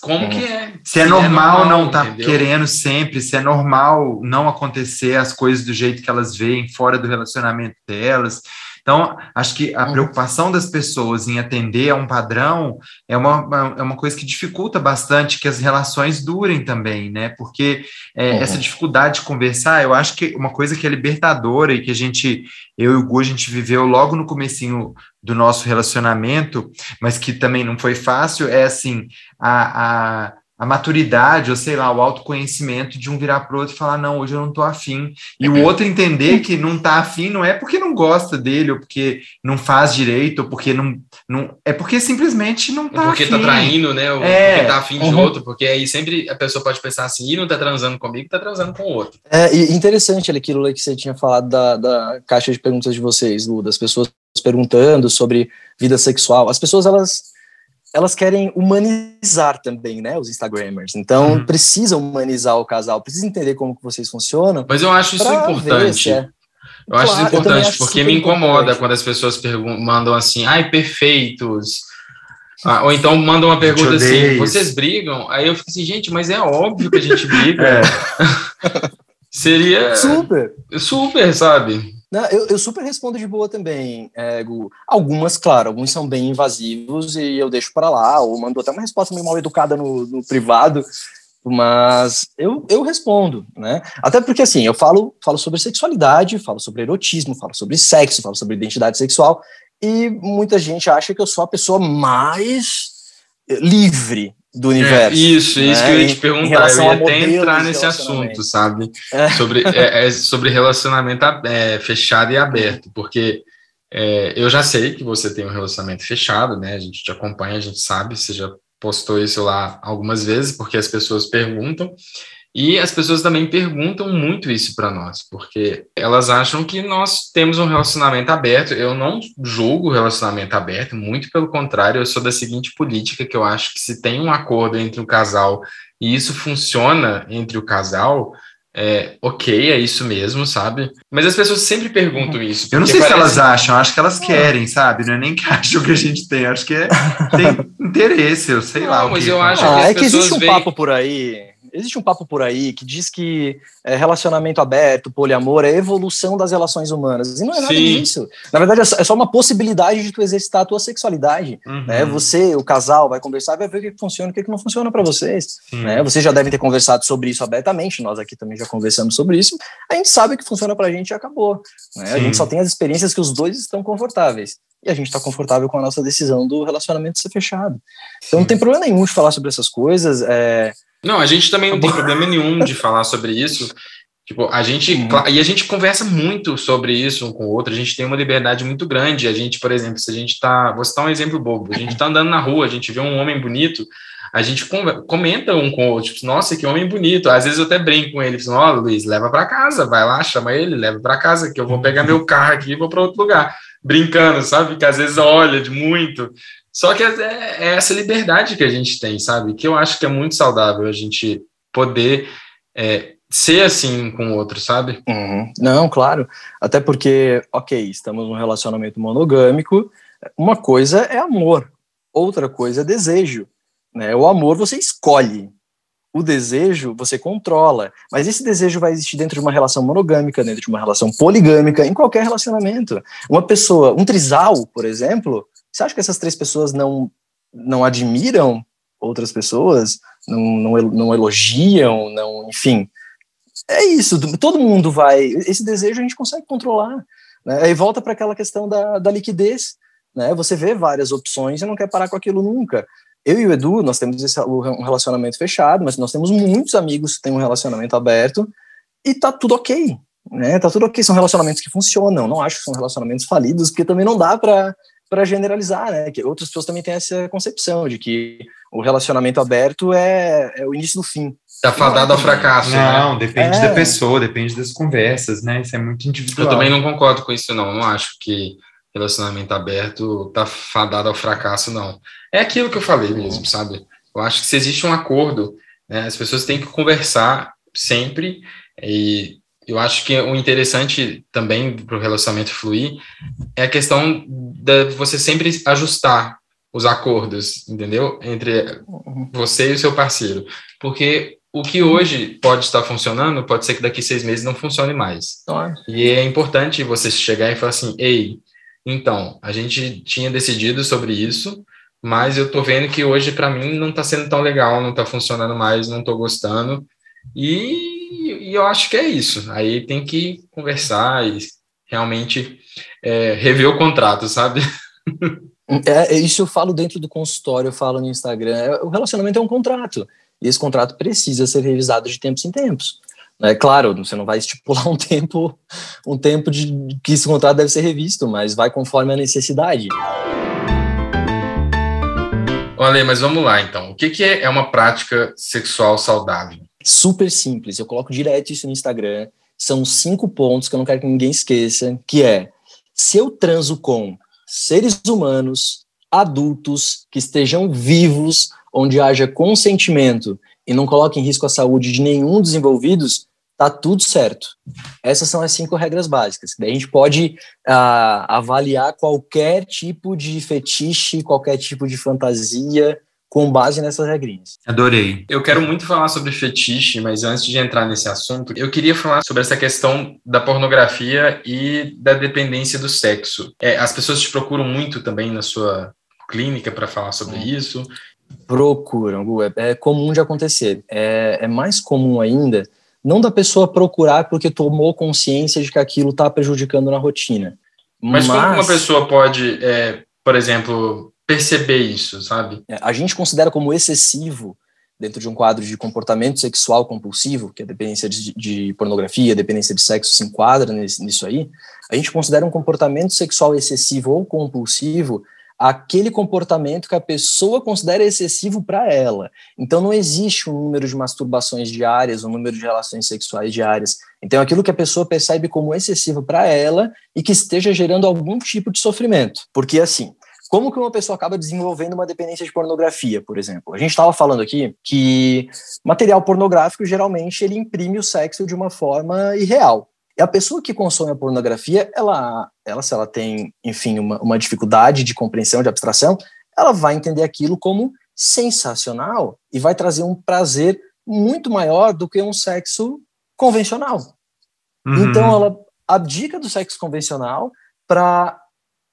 como que é? Se, se é, normal, é normal não estar tá querendo sempre, se é normal não acontecer as coisas do jeito que elas veem fora do relacionamento delas. Então, acho que a uhum. preocupação das pessoas em atender a um padrão é uma, é uma coisa que dificulta bastante que as relações durem também, né? Porque é, uhum. essa dificuldade de conversar, eu acho que uma coisa que é libertadora e que a gente, eu e o Gu, a gente viveu logo no comecinho do nosso relacionamento, mas que também não foi fácil, é assim, a, a a maturidade, ou sei lá, o autoconhecimento de um virar para o outro e falar, não, hoje eu não estou afim. E o outro entender que não está afim não é porque não gosta dele, ou porque não faz direito, ou porque não. não é porque simplesmente não está é porque está traindo, né? Ou é. porque está afim de uhum. outro, porque aí sempre a pessoa pode pensar assim, e não está transando comigo, está transando com o outro. É interessante aquilo que você tinha falado da, da caixa de perguntas de vocês, Lu, das pessoas perguntando sobre vida sexual. As pessoas, elas elas querem humanizar também, né, os Instagramers. Então, uhum. precisa humanizar o casal, precisa entender como que vocês funcionam. Mas eu acho isso importante. É... Eu claro, acho isso importante, acho porque me incomoda importante. quando as pessoas mandam assim, ai, perfeitos. Ah, ou então mandam uma pergunta assim, vocês brigam? Aí eu fico assim, gente, mas é óbvio que a gente briga. É. Seria. Super. Super, sabe? Não, eu, eu, super respondo de boa também, é, Gu. Algumas, claro, alguns são bem invasivos e eu deixo para lá, ou mando até uma resposta meio mal educada no, no privado, mas eu, eu respondo, né? Até porque, assim, eu falo, falo sobre sexualidade, falo sobre erotismo, falo sobre sexo, falo sobre identidade sexual, e muita gente acha que eu sou a pessoa mais livre do universo. É, isso, né? isso que eu ia te perguntar. Eu ia até entrar nesse assunto, sabe? É. Sobre, é, é, sobre relacionamento é, fechado e aberto, porque é, eu já sei que você tem um relacionamento fechado, né? A gente te acompanha, a gente sabe, você já postou isso lá algumas vezes, porque as pessoas perguntam. E as pessoas também perguntam muito isso para nós, porque elas acham que nós temos um relacionamento aberto. Eu não julgo o relacionamento aberto, muito pelo contrário, eu sou da seguinte política que eu acho que se tem um acordo entre o casal e isso funciona entre o casal, é, ok, é isso mesmo, sabe? Mas as pessoas sempre perguntam uhum. isso. Eu não sei parece... se elas acham, acho que elas querem, sabe? Não é nem que acham que a gente tem, acho que é, tem interesse, eu sei não, lá. Mas eu acho ah, que é que existe um veem... papo por aí existe um papo por aí que diz que é, relacionamento aberto, poliamor, é evolução das relações humanas. E não é nada Sim. disso. Na verdade, é só, é uma possibilidade de tu exercitar a tua sexualidade. Uhum. Né? Você, o casal, vai conversar, vai ver o que funciona e o que não funciona para vocês. Né? Vocês já devem ter conversado sobre isso abertamente, nós aqui também já conversamos sobre isso. A gente sabe o que funciona para a gente e acabou. Né? A gente só tem as experiências que os dois estão confortáveis e a gente está confortável com a nossa decisão do relacionamento ser fechado. Então não tem problema nenhum de falar sobre essas coisas. É, não, a gente também não tem problema nenhum de falar sobre isso. Tipo, a gente. E a gente conversa muito sobre isso um com o outro, a gente tem uma liberdade muito grande. A gente, por exemplo, se a gente tá. Vou citar um exemplo bobo. A gente tá andando na rua, a gente vê um homem bonito, a gente comenta um com o outro, tipo, nossa, que homem bonito. Às vezes eu até brinco com ele, ó, oh, Luiz, leva para casa, vai lá, chama ele, leva para casa, que eu vou pegar meu carro aqui e vou para outro lugar. Brincando, sabe? Que às vezes olha de muito. Só que é, é, essa liberdade que a gente tem, sabe? Que eu acho que é muito saudável a gente poder é, ser assim com o outro, sabe? Uhum. Não, claro. Até porque, ok, estamos num relacionamento monogâmico. Uma coisa é amor, outra coisa é desejo. Né? O amor você escolhe, o desejo você controla. Mas esse desejo vai existir dentro de uma relação monogâmica, dentro de uma relação poligâmica, em qualquer relacionamento. Uma pessoa, um trisal, por exemplo, você acha que essas três pessoas não, não admiram outras pessoas? Não, não, não elogiam? Não, enfim. É isso, todo mundo vai. Esse desejo a gente consegue controlar. Né? Aí volta para aquela questão da, da liquidez. Né? Você vê várias opções e não quer parar com aquilo nunca. Eu e o Edu, nós temos esse, um relacionamento fechado, mas nós temos muitos amigos que têm um relacionamento aberto e tá tudo ok. Né? Tá tudo ok, são relacionamentos que funcionam. Não acho que são relacionamentos falidos, porque também não dá para para generalizar, né? Que outras pessoas também têm essa concepção de que o relacionamento aberto é, é o início do fim. Está fadado ao fracasso. Né? Não, né? depende é. da pessoa, depende das conversas, né? Isso é muito individual. Eu também não concordo com isso, não. Não acho que relacionamento aberto está fadado ao fracasso, não. É aquilo que eu falei mesmo, sabe? Eu acho que se existe um acordo, né, as pessoas têm que conversar sempre e eu acho que o interessante também para o relacionamento fluir é a questão de você sempre ajustar os acordos, entendeu? Entre você e o seu parceiro. Porque o que hoje pode estar funcionando, pode ser que daqui seis meses não funcione mais. E é importante você chegar e falar assim, ei, Então, a gente tinha decidido sobre isso, mas eu tô vendo que hoje para mim não tá sendo tão legal, não tá funcionando mais, não tô gostando. E, e eu acho que é isso. Aí tem que conversar e realmente é, rever o contrato, sabe? É, é, isso eu falo dentro do consultório, eu falo no Instagram. É, o relacionamento é um contrato. E esse contrato precisa ser revisado de tempos em tempos. É claro, você não vai estipular um tempo, um tempo de que esse contrato deve ser revisto, mas vai conforme a necessidade. Olha, mas vamos lá então. O que, que é uma prática sexual saudável? Super simples. Eu coloco direto isso no Instagram. São cinco pontos que eu não quero que ninguém esqueça, que é se eu transo com seres humanos, adultos, que estejam vivos, onde haja consentimento e não coloque em risco a saúde de nenhum dos envolvidos, tá tudo certo. Essas são as cinco regras básicas. Daí a gente pode uh, avaliar qualquer tipo de fetiche, qualquer tipo de fantasia com base nessas regrinhas. Adorei. Eu quero muito falar sobre fetiche, mas antes de entrar nesse assunto, eu queria falar sobre essa questão da pornografia e da dependência do sexo. É, as pessoas te procuram muito também na sua clínica para falar sobre é. isso. Procuram, Gu, é, é comum de acontecer. É, é mais comum ainda não da pessoa procurar porque tomou consciência de que aquilo está prejudicando na rotina. Mas, Mas, como uma pessoa pode, é, por exemplo, perceber isso, sabe? É, a gente considera como excessivo dentro de um quadro de comportamento sexual compulsivo, que a dependência de, de pornografia, a dependência de sexo se enquadra nesse, nisso aí, a gente considera um comportamento sexual excessivo ou compulsivo aquele comportamento que a pessoa considera excessivo para ela. Então não existe um número de masturbações diárias, um número de relações sexuais diárias. Então aquilo que a pessoa percebe como excessivo para ela e que esteja gerando algum tipo de sofrimento. Porque assim, como que uma pessoa acaba desenvolvendo uma dependência de pornografia, por exemplo? A gente estava falando aqui que material pornográfico geralmente ele imprime o sexo de uma forma irreal. E a pessoa que consome a pornografia, ela, ela se ela tem, enfim, uma, uma dificuldade de compreensão, de abstração, ela vai entender aquilo como sensacional e vai trazer um prazer muito maior do que um sexo convencional. Uhum. Então, ela abdica do sexo convencional para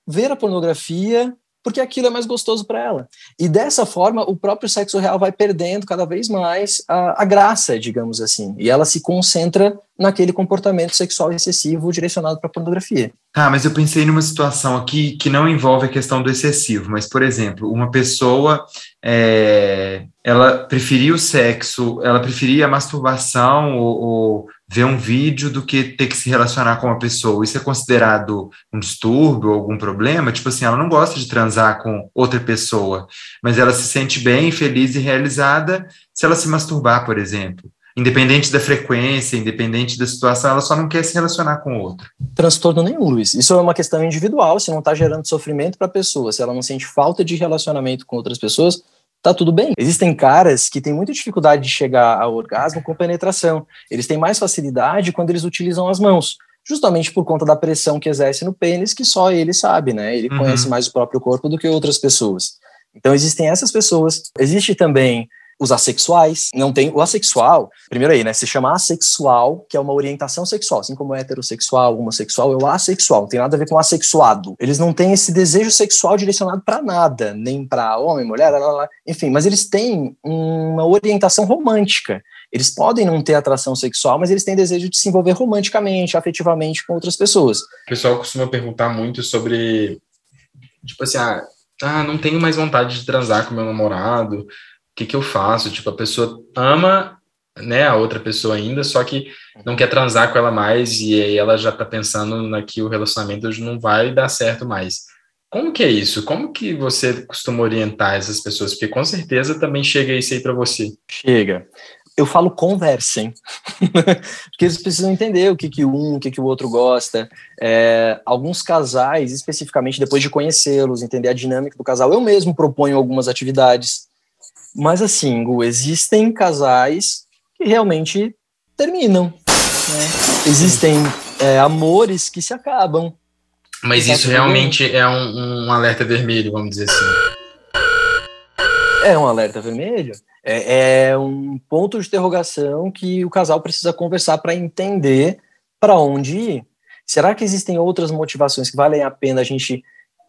ver a pornografia porque aquilo é mais gostoso para ela. E dessa forma, o próprio sexo real vai perdendo cada vez mais a, a, graça, digamos assim. E ela se concentra naquele comportamento sexual excessivo direcionado para pornografia. Ah, mas eu pensei numa situação aqui que não envolve a questão do excessivo, mas, por exemplo, uma pessoa é, ela preferia o sexo, ela preferia a masturbação ou, ou ver um vídeo do que ter que se relacionar com uma pessoa. Isso é considerado um distúrbio algum problema? Tipo assim, ela não gosta de transar com outra pessoa, mas ela se sente bem, feliz e realizada se ela se masturbar, por exemplo. Independente da frequência, independente da situação, ela só não quer se relacionar com outro. Transtorno nenhum, Luiz. Isso é uma questão individual, se não está gerando sofrimento para a pessoa, se ela não sente falta de relacionamento com outras pessoas, tá tudo bem. Existem caras que têm muita dificuldade de chegar ao orgasmo com penetração. Eles têm mais facilidade quando eles utilizam as mãos, justamente por conta da pressão que exerce no pênis, que só ele sabe, né? Ele uhum. conhece mais o próprio corpo do que outras pessoas. Então existem essas pessoas. Existe também os assexuais, não tem o assexual, primeiro aí, né, se chama assexual, que é uma orientação sexual, assim como heterossexual, homossexual, é o assexual, não tem nada a ver com assexuado. Eles não têm esse desejo sexual direcionado para nada, nem para homem, mulher, lá, lá, lá. enfim, mas eles têm uma orientação romântica. Eles podem não ter atração sexual, mas eles têm desejo de se envolver romanticamente, afetivamente com outras pessoas. O pessoal costuma perguntar muito sobre, tipo assim, ah, ah não tenho mais vontade de transar com meu namorado, que, que eu faço? Tipo, a pessoa ama né, a outra pessoa ainda, só que não quer transar com ela mais e aí ela já tá pensando na que o relacionamento não vai dar certo mais. Como que é isso? Como que você costuma orientar essas pessoas? Porque com certeza também chega isso aí para você. Chega. Eu falo conversem, porque eles precisam entender o que, que um, o que, que o outro gosta. É, alguns casais, especificamente depois de conhecê-los, entender a dinâmica do casal, eu mesmo proponho algumas atividades mas assim, Gu, existem casais que realmente terminam. Né? Existem é, amores que se acabam. Mas isso realmente é um, um, alerta vermelho, vamos dizer assim. É um alerta vermelho. É, é um ponto de interrogação que o casal precisa conversar para entender para onde ir. Será que existem outras motivações que valem a pena a gente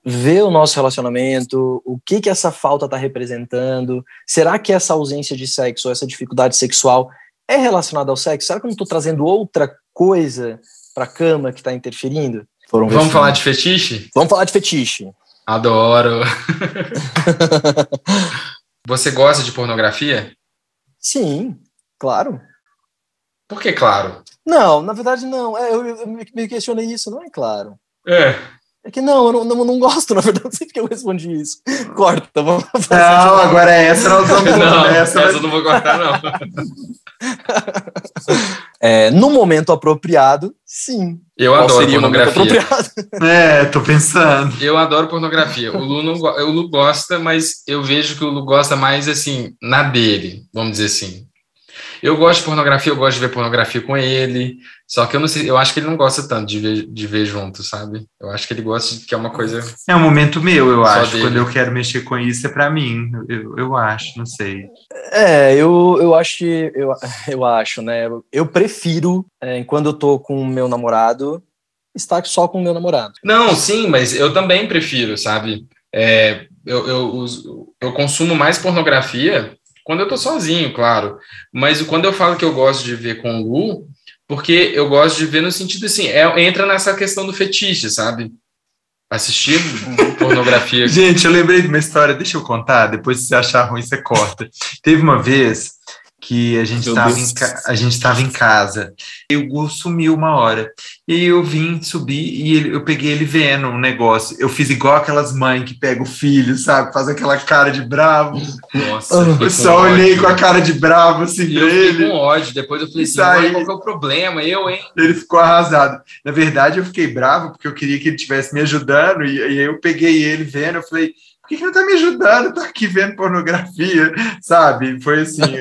ver o nosso relacionamento, o que que essa falta está representando? Será que essa ausência de sexo, essa dificuldade sexual é relacionada ao sexo? Será que eu não estou trazendo outra coisa para a cama que está interferindo? Foram Vamos falar de fetiche? Vamos falar de fetiche. Adoro. Você gosta de pornografia? Sim, claro. Por que claro? Não, na verdade não. É, eu, eu me questionei isso, não é claro. É. É que não, eu não, não, não gosto, na verdade, não sei porque eu respondi isso. Corta, vamos fazer. Não, agora é essa nós vamos Não, essa, essa eu não vou cortar, não. é, no momento apropriado, sim. Eu Qual adoro pornografia. É, tô pensando. Eu adoro pornografia. O Lu, não, o Lu gosta, mas eu vejo que o Lu gosta mais, assim, na dele, vamos dizer assim. Eu gosto de pornografia, eu gosto de ver pornografia com ele, só que eu não sei, eu acho que ele não gosta tanto de ver, de ver junto, sabe? Eu acho que ele gosta de que é uma coisa. É um momento meu, eu acho. Dele. Quando eu quero mexer com isso, é para mim. Eu, eu acho, não sei. É, eu, eu acho que. Eu, eu acho, né? Eu prefiro, é, quando eu tô com o meu namorado, estar só com o meu namorado. Não, sim, mas eu também prefiro, sabe? É, eu, eu, eu consumo mais pornografia quando eu tô sozinho, claro. Mas quando eu falo que eu gosto de ver com o Lu, porque eu gosto de ver no sentido assim, é, entra nessa questão do fetiche, sabe? Assistir pornografia. Gente, eu lembrei de uma história, deixa eu contar, depois se você achar ruim, você corta. Teve uma vez que a gente estava em, a gente estava em casa. E o Gu sumiu uma hora. E eu vim subir e ele, eu peguei ele vendo um negócio. Eu fiz igual aquelas mães que pegam o filho sabe? Faz aquela cara de bravo. Nossa eu só olhei ódio. com a cara de bravo assim e eu ele. com ódio. Depois eu falei assim aí, qual que é o problema? Eu hein? Ele ficou arrasado. Na verdade eu fiquei bravo porque eu queria que ele estivesse me ajudando. E, e eu peguei ele vendo eu falei que, que não tá me ajudando? Tá aqui vendo pornografia, sabe? Foi assim.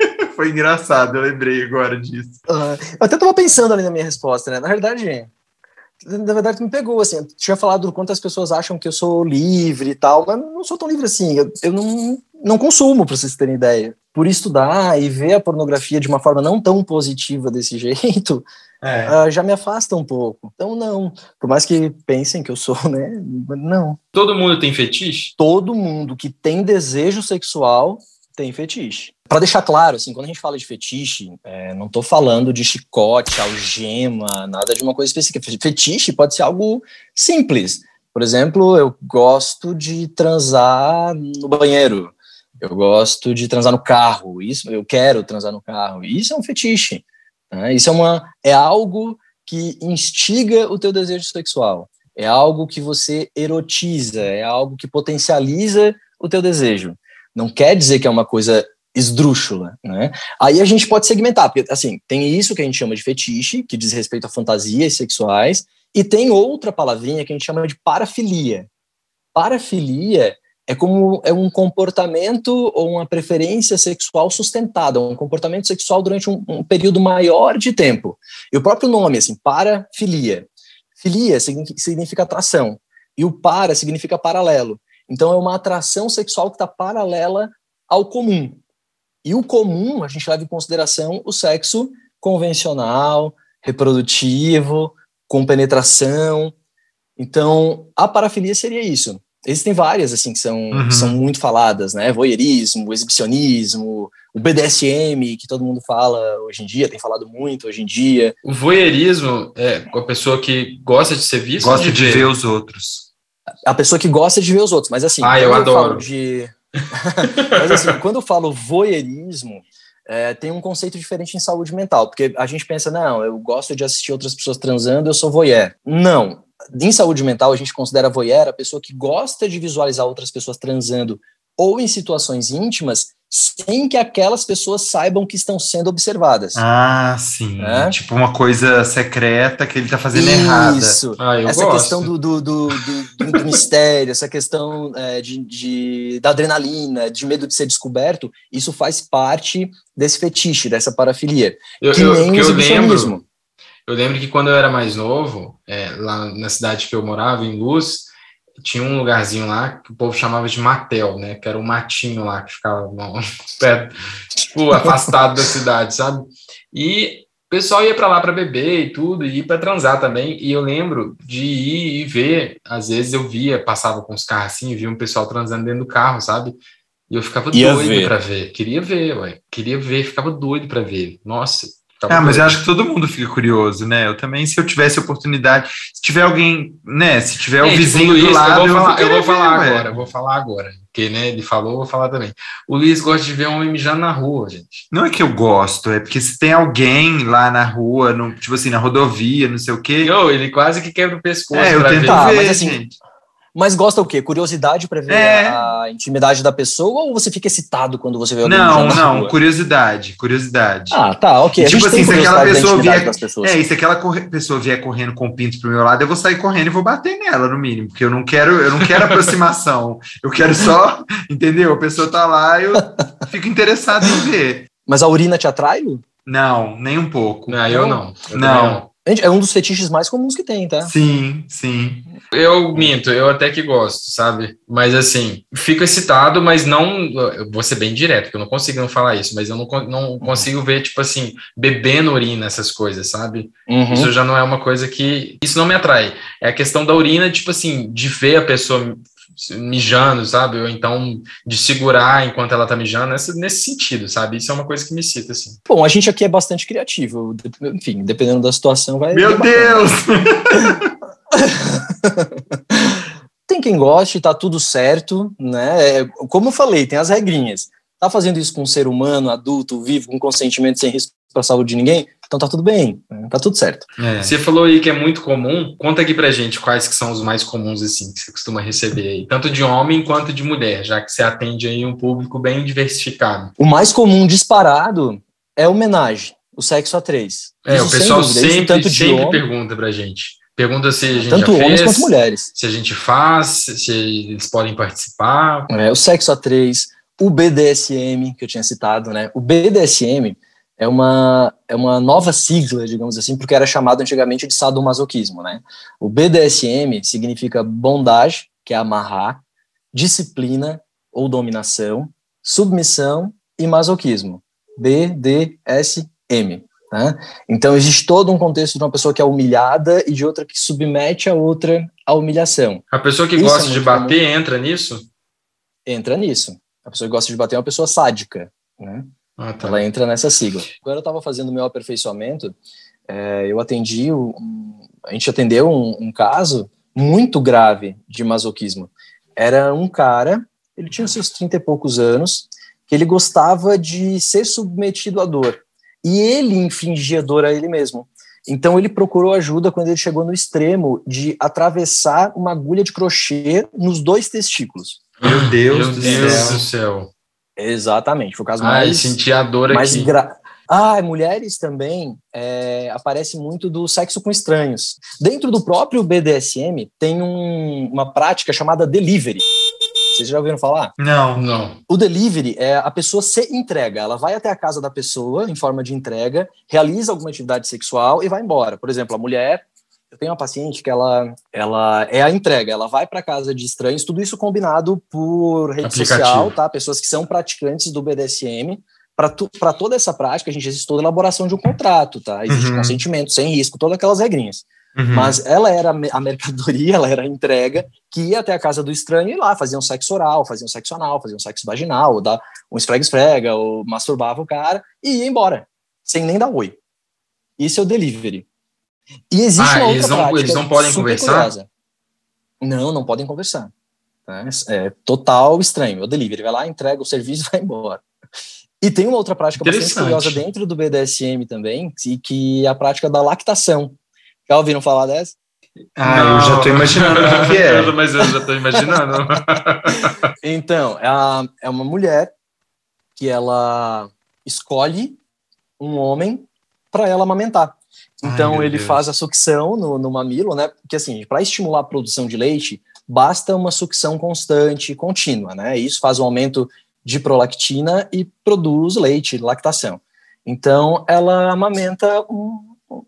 foi engraçado, eu lembrei agora disso. Uh, eu até tava pensando ali na minha resposta, né? Na verdade, na verdade me pegou, assim, eu tinha falado do quanto as pessoas acham que eu sou livre e tal, mas não sou tão livre assim, eu, eu não, não consumo, para vocês terem ideia. Por estudar e ver a pornografia de uma forma não tão positiva desse jeito, é. uh, já me afasta um pouco. Então, não. Por mais que pensem que eu sou, né? Não. Todo mundo tem fetiche? Todo mundo que tem desejo sexual tem fetiche. Para deixar claro, assim, quando a gente fala de fetiche, é, não estou falando de chicote, algema, nada de uma coisa específica. Fetiche pode ser algo simples. Por exemplo, eu gosto de transar no banheiro. Eu gosto de transar no carro. Isso, eu quero transar no carro. Isso é um fetiche. Né? Isso é uma é algo que instiga o teu desejo sexual. É algo que você erotiza. É algo que potencializa o teu desejo. Não quer dizer que é uma coisa esdrúxula, né? Aí a gente pode segmentar, porque assim, tem isso que a gente chama de fetiche, que diz respeito a fantasias sexuais, e tem outra palavrinha que a gente chama de parafilia. Parafilia é como é um comportamento ou uma preferência sexual sustentada, um comportamento sexual durante um, um período maior de tempo. E o próprio nome, assim, parafilia. Filia significa atração, e o para significa paralelo. Então é uma atração sexual que está paralela ao comum. E o comum, a gente leva em consideração o sexo convencional, reprodutivo, com penetração. Então, a parafilia seria isso. Existem várias, assim, que são, uhum. são muito faladas, né? Voyeurismo, exibicionismo, o BDSM, que todo mundo fala hoje em dia, tem falado muito hoje em dia. O voyeurismo é com a pessoa que gosta de ser vista Gosta de, de ver? ver os outros. A pessoa que gosta de ver os outros, mas assim... Ah, eu adoro. Eu de Mas assim, quando eu falo voyeurismo, é, tem um conceito diferente em saúde mental, porque a gente pensa, não, eu gosto de assistir outras pessoas transando, eu sou voyeur. Não. Em saúde mental, a gente considera voyeur a pessoa que gosta de visualizar outras pessoas transando ou em situações íntimas sem que aquelas pessoas saibam que estão sendo observadas. Ah, sim. É? Tipo uma coisa secreta que ele está fazendo Isso. errada. Isso. Ah, essa gosto. questão do, do, do, do, do mistério, essa questão é, de, de, da adrenalina, de medo de ser descoberto, isso faz parte desse fetiche, dessa parafilia. Eu, que eu, nem que eu lembro, eu lembro que quando eu era mais novo, é, lá na cidade que eu morava, em Luz, tinha um lugarzinho lá que o povo chamava de Matel, né? Que era um matinho lá que ficava perto, tipo, afastado da cidade, sabe? E o pessoal ia para lá para beber e tudo, e ir para transar também. E eu lembro de ir e ver, às vezes eu via, passava com os carros assim, via um pessoal transando dentro do carro, sabe? E eu ficava ia doido para ver. Queria ver, ué. Queria ver, ficava doido para ver. Nossa, ah, mas eu acho que todo mundo fica curioso, né? Eu também, se eu tivesse oportunidade, se tiver alguém, né? Se tiver o vizinho Luiz, do lado, eu vou falar, eu vou falar ver, agora, eu vou falar agora. Porque, né, ele falou, eu vou falar também. O Luiz gosta de ver um homem mijando na rua, gente. Não é que eu gosto, é porque se tem alguém lá na rua, no, tipo assim, na rodovia, não sei o quê. Eu, ele quase que quebra o pescoço. É, eu tento ver, tá, mas assim, gente. Mas gosta o quê? Curiosidade para ver é. a intimidade da pessoa ou você fica excitado quando você vê alguém Não, não, rua? curiosidade, curiosidade. Ah, tá, ok. E, tipo assim, se aquela pessoa vier. É, e se aquela pessoa vier correndo com o pinto pro meu lado, eu vou sair correndo e vou bater nela, no mínimo, porque eu não quero, eu não quero aproximação. Eu quero só, entendeu? A pessoa tá lá e eu fico interessado em ver. Mas a urina te atrai, Lu? Não, nem um pouco. Não, eu não. Eu não. É um dos fetiches mais comuns que tem, tá? Sim, sim. Eu minto, eu até que gosto, sabe? Mas assim, fico excitado, mas não. Vou ser bem direto, porque eu não consigo não falar isso, mas eu não, não uhum. consigo ver, tipo assim, bebendo urina, essas coisas, sabe? Uhum. Isso já não é uma coisa que. Isso não me atrai. É a questão da urina, tipo assim, de ver a pessoa mijando, sabe? Ou então de segurar enquanto ela tá mijando, nesse, nesse sentido, sabe? Isso é uma coisa que me cita, assim. Bom, a gente aqui é bastante criativo. Enfim, dependendo da situação, vai. Meu Deus! tem quem goste, tá tudo certo, né? É, como eu falei, tem as regrinhas. Tá fazendo isso com um ser humano, adulto, vivo, com consentimento, sem risco para a saúde de ninguém, então tá tudo bem, né? tá tudo certo. É. Você falou aí que é muito comum, conta aqui pra gente quais que são os mais comuns, assim, que você costuma receber aí, tanto de homem quanto de mulher, já que você atende aí um público bem diversificado. O mais comum disparado é homenagem, o sexo a três. É, isso, o pessoal dúvida, sempre, tanto sempre homem, pergunta pra gente. Pergunta se a gente Tanto já homens quanto mulheres. Se a gente faz, se eles podem participar. É, o sexo a três, o BDSM, que eu tinha citado, né? O BDSM é uma, é uma nova sigla, digamos assim, porque era chamado antigamente de sadomasoquismo, né? O BDSM significa bondage, que é amarrar, disciplina ou dominação, submissão e masoquismo. BDSM. Né? Então existe todo um contexto de uma pessoa que é humilhada e de outra que submete a outra à humilhação. A pessoa que Isso gosta é de bater comum. entra nisso? Entra nisso. A pessoa que gosta de bater é uma pessoa sádica. Né? Ah, tá. Ela entra nessa sigla. Quando eu estava fazendo o meu aperfeiçoamento, é, eu atendi, um, a gente atendeu um, um, caso muito grave de masoquismo. Era um cara, ele tinha seus 30 e poucos anos, que ele gostava de ser submetido à dor. E ele infligia dor a ele mesmo. Então ele procurou ajuda quando ele chegou no extremo de atravessar uma agulha de crochê nos dois testículos. Meu Deus, Meu do, Deus céu. do céu. Exatamente, foi o caso Ai, mais. senti a dor mais aqui. Gra... Ah, mulheres também é, aparece muito do sexo com estranhos. Dentro do próprio BDSM tem um, uma prática chamada delivery. Vocês já ouviram falar? Não, não. O delivery é a pessoa se entrega. Ela vai até a casa da pessoa em forma de entrega, realiza alguma atividade sexual e vai embora. Por exemplo, a mulher eu tenho uma paciente que ela, ela é a entrega, ela vai para casa de estranhos, tudo isso combinado por rede Aplicativo. social, tá? Pessoas que são praticantes do BDSM. Para toda essa prática, a gente existe toda a elaboração de um contrato, tá? Existe uhum. consentimento, sem risco, todas aquelas regrinhas. Uhum. Mas ela era a mercadoria, ela era a entrega que ia até a casa do estranho e lá fazia um sexo oral, fazia um sexo anal, fazia um sexo vaginal, ou dá um esfrega-esfrega, ou masturbava o cara e ia embora, sem nem dar oi. Isso é o delivery. E existe ah, uma eles não, eles não podem conversar? Curiosa. Não, não podem conversar. Né? É total estranho. O delivery vai lá, entrega o serviço e vai embora. E tem uma outra prática bastante curiosa dentro do BDSM também, que é a prática da lactação. Já ouviram falar dessa? Ah, não. eu já estou imaginando o que é. Mas eu já estou imaginando. então, é, a, é uma mulher que ela escolhe um homem para ela amamentar. Então Ai, ele Deus. faz a sucção no, no mamilo, né? Porque assim, para estimular a produção de leite, basta uma sucção constante contínua, né? Isso faz um aumento de prolactina e produz leite, lactação. Então ela amamenta um,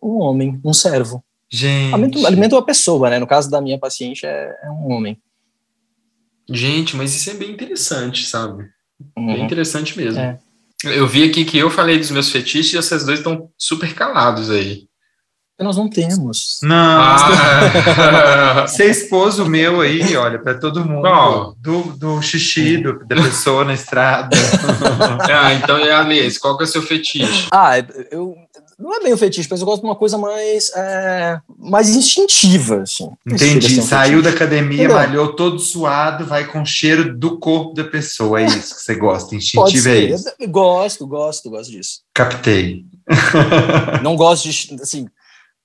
um homem, um servo. Gente. Alimenta, alimenta uma pessoa, né? No caso da minha paciente é, é um homem. Gente, mas isso é bem interessante, sabe? Uhum. Bem interessante mesmo. É. Eu vi aqui que eu falei dos meus fetiches e vocês dois estão super calados aí. Nós não temos. Não. Ah. Você é esposo meu aí, olha, para todo mundo. Do, do xixi do, da pessoa na estrada. ah, então é a Alice, qual que é o seu fetiche? Ah, eu, não é bem o fetiche, mas eu gosto de uma coisa mais, é, mais instintiva, assim. Entendi. Saiu da academia, Entendeu? malhou todo suado, vai com cheiro do corpo da pessoa. É isso que você gosta. Instintivo é isso. Eu gosto, gosto, gosto disso. Captei. Não gosto de, assim,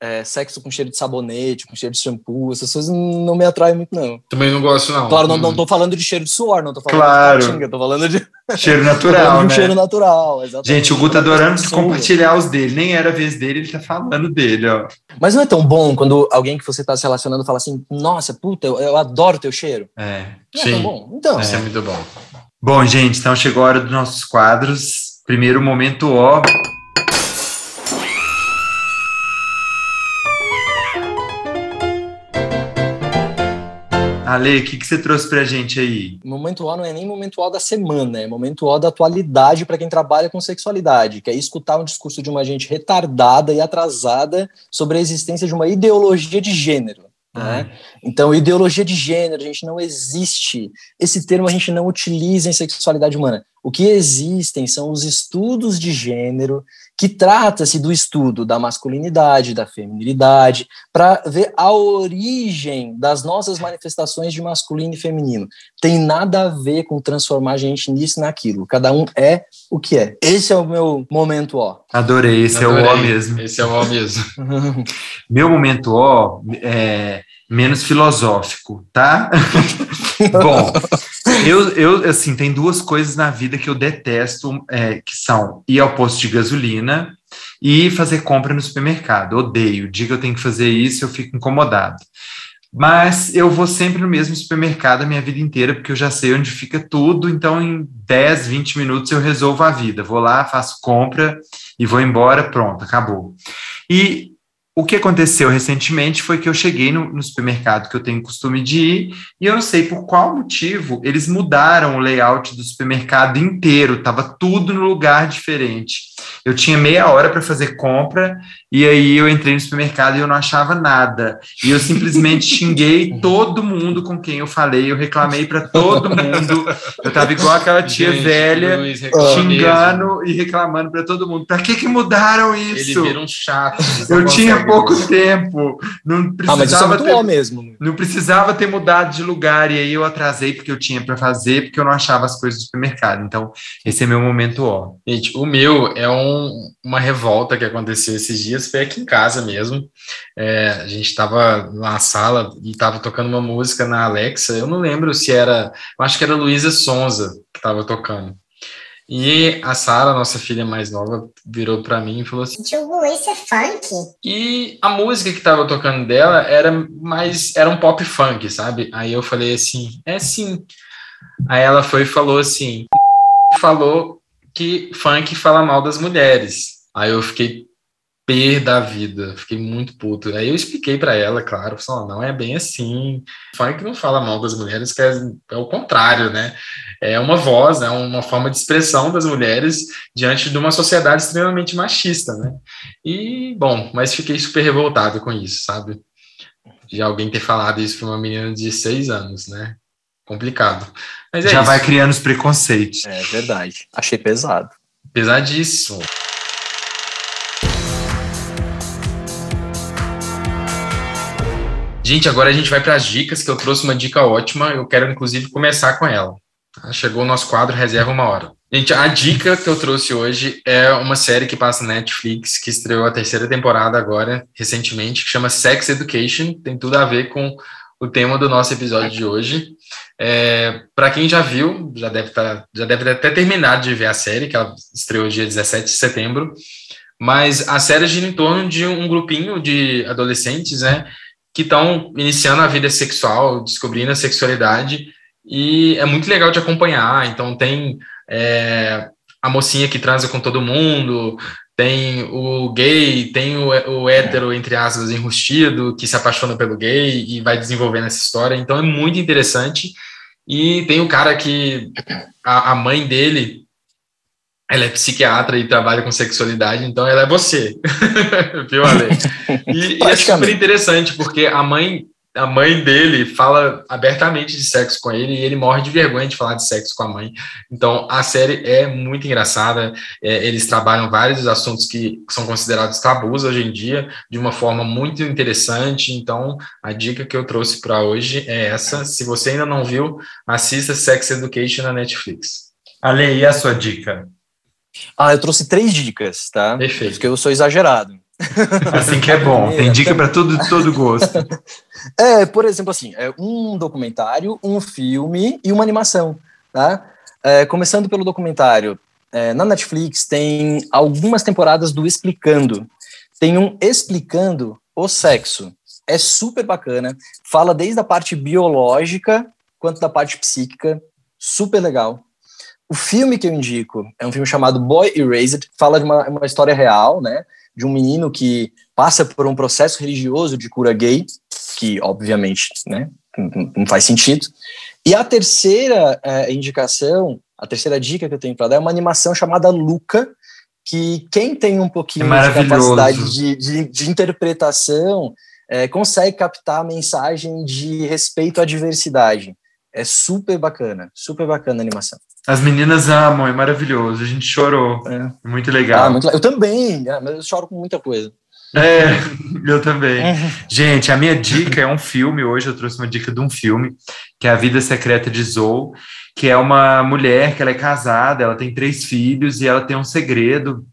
é, sexo com cheiro de sabonete, com cheiro de shampoo, essas coisas não me atraem muito, não. Também não gosto, não. Claro, não, não tô falando de cheiro de suor, não tô falando claro. de patinga, tô falando de... Cheiro natural, de né? cheiro natural, exatamente. Gente, o Gu tá adorando compartilhar os dele, nem era a vez dele, ele tá falando dele, ó. Mas não é tão bom quando alguém que você tá se relacionando fala assim, nossa, puta, eu, eu adoro teu cheiro. É, não sim. é tão bom? Então. Isso é muito bom. Bom, gente, então chegou a hora dos nossos quadros. Primeiro momento, ó... Ale, o que, que você trouxe para a gente aí? Momento O não é nem momento O da semana, é momento O da atualidade para quem trabalha com sexualidade, que é escutar um discurso de uma gente retardada e atrasada sobre a existência de uma ideologia de gênero. Né? Então, ideologia de gênero, a gente não existe. Esse termo a gente não utiliza em sexualidade humana. O que existem são os estudos de gênero, que trata-se do estudo da masculinidade, da feminilidade, para ver a origem das nossas manifestações de masculino e feminino. Tem nada a ver com transformar a gente nisso e naquilo. Cada um é o que é. Esse é o meu momento ó. Adorei, esse Adorei. é o ó mesmo. Esse é o ó mesmo. meu momento ó é menos filosófico, tá? Bom, eu, eu, assim, tem duas coisas na vida que eu detesto, é, que são ir ao posto de gasolina e fazer compra no supermercado. Odeio. Diga que eu tenho que fazer isso, eu fico incomodado. Mas eu vou sempre no mesmo supermercado a minha vida inteira, porque eu já sei onde fica tudo, então em 10, 20 minutos eu resolvo a vida. Vou lá, faço compra e vou embora, pronto, acabou. E o que aconteceu recentemente foi que eu cheguei no, no, supermercado que eu tenho costume de ir e eu não sei por qual motivo eles mudaram o layout do supermercado inteiro, estava tudo no lugar diferente. Eu tinha meia hora para fazer compra e aí eu entrei no supermercado e eu não achava nada. E eu simplesmente xinguei todo mundo com quem eu falei, eu reclamei para todo mundo. Eu estava igual aquela tia Gente, velha Luiz, xingando mesmo. e reclamando para todo mundo. Para que que mudaram isso? Ele vira um chato. Eu tinha pouco tempo, não precisava ah, mas isso é muito ter, mesmo. Não precisava ter mudado de lugar e aí eu atrasei porque eu tinha para fazer, porque eu não achava as coisas do supermercado. Então, esse é meu momento ó. Gente, o meu é um uma revolta que aconteceu esses dias, foi aqui em casa mesmo. É, a gente estava na sala e estava tocando uma música na Alexa, eu não lembro se era, eu acho que era Luísa Sonza que estava tocando. E a Sara, nossa filha mais nova, virou para mim e falou assim: Tio isso é funk. E a música que estava tocando dela era mais era um pop funk, sabe? Aí eu falei assim: "É sim". Aí ela foi e falou assim: falou que funk fala mal das mulheres. Aí eu fiquei pé da vida, fiquei muito puto. Aí eu expliquei para ela, claro, falei, não é bem assim. Funk não fala mal das mulheres, que é, é, o contrário, né? É uma voz, é uma forma de expressão das mulheres diante de uma sociedade extremamente machista, né? E, bom, mas fiquei super revoltado com isso, sabe? De alguém ter falado isso para uma menina de seis anos, né? Complicado. Mas é Já isso. vai criando os preconceitos. É verdade. Achei pesado. Pesadíssimo. Gente, agora a gente vai para as dicas, que eu trouxe uma dica ótima. Eu quero, inclusive, começar com ela. Tá? Chegou o nosso quadro Reserva Uma Hora. Gente, a dica que eu trouxe hoje é uma série que passa na Netflix, que estreou a terceira temporada agora, recentemente, que chama Sex Education. Tem tudo a ver com o tema do nosso episódio de hoje. É, para quem já viu, já deve, tá, já deve até terminado de ver a série, que ela estreou dia 17 de setembro. Mas a série gira em torno de um grupinho de adolescentes, né, que estão iniciando a vida sexual, descobrindo a sexualidade, e é muito legal de acompanhar. Então, tem é, a mocinha que transa com todo mundo, tem o gay, tem o, o hétero, entre aspas, enrustido, que se apaixona pelo gay e vai desenvolvendo essa história. Então é muito interessante. E tem o cara que a, a mãe dele ela é psiquiatra e trabalha com sexualidade, então ela é você, viu, Ale? E, e é super interessante, porque a mãe a mãe dele fala abertamente de sexo com ele e ele morre de vergonha de falar de sexo com a mãe. Então, a série é muito engraçada. É, eles trabalham vários assuntos que são considerados tabus hoje em dia de uma forma muito interessante. Então, a dica que eu trouxe para hoje é essa. Se você ainda não viu, assista Sex Education na Netflix. Ale, e a sua dica? Ah, eu trouxe três dicas, tá? Perfeito. Porque eu sou exagerado. Assim que é bom, tem dica para todo, todo gosto. É, por exemplo, assim, é um documentário, um filme e uma animação, tá? É, começando pelo documentário, é, na Netflix tem algumas temporadas do Explicando. Tem um Explicando o Sexo. É super bacana, fala desde a parte biológica quanto da parte psíquica, super legal. O filme que eu indico é um filme chamado Boy Erased, fala de uma, uma história real, né? de um menino que passa por um processo religioso de cura gay, que obviamente né, não faz sentido. E a terceira é, indicação, a terceira dica que eu tenho para dar é uma animação chamada Luca, que quem tem um pouquinho é de capacidade de, de, de interpretação é, consegue captar a mensagem de respeito à diversidade. É super bacana, super bacana a animação. As meninas amam, é maravilhoso. A gente chorou. É. Muito legal. Ah, muito, eu também, é, mas eu choro com muita coisa. É, eu também. Uhum. Gente, a minha dica é um filme. Hoje eu trouxe uma dica de um filme, que é A Vida Secreta de Zoe, que é uma mulher que ela é casada, ela tem três filhos e ela tem um segredo.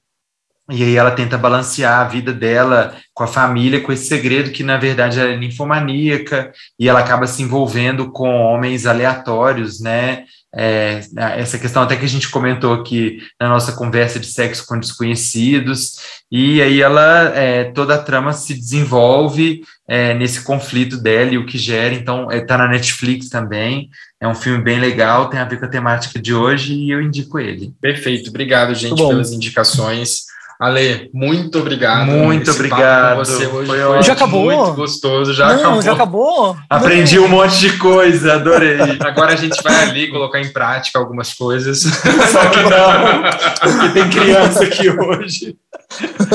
E aí ela tenta balancear a vida dela com a família, com esse segredo que na verdade é ninfomaníaca, e ela acaba se envolvendo com homens aleatórios, né? É, essa questão até que a gente comentou aqui na nossa conversa de sexo com desconhecidos, e aí ela, é, toda a trama se desenvolve é, nesse conflito dela e o que gera, então está é, na Netflix também, é um filme bem legal, tem a ver com a temática de hoje e eu indico ele. Perfeito, obrigado gente pelas indicações. Ale, muito obrigado. Muito obrigado. você hoje foi, foi já acabou? muito gostoso. Já Não, acabou. já acabou. Aprendi um monte de coisa, adorei. Agora a gente vai ali colocar em prática algumas coisas. Só que não, porque tem criança aqui hoje.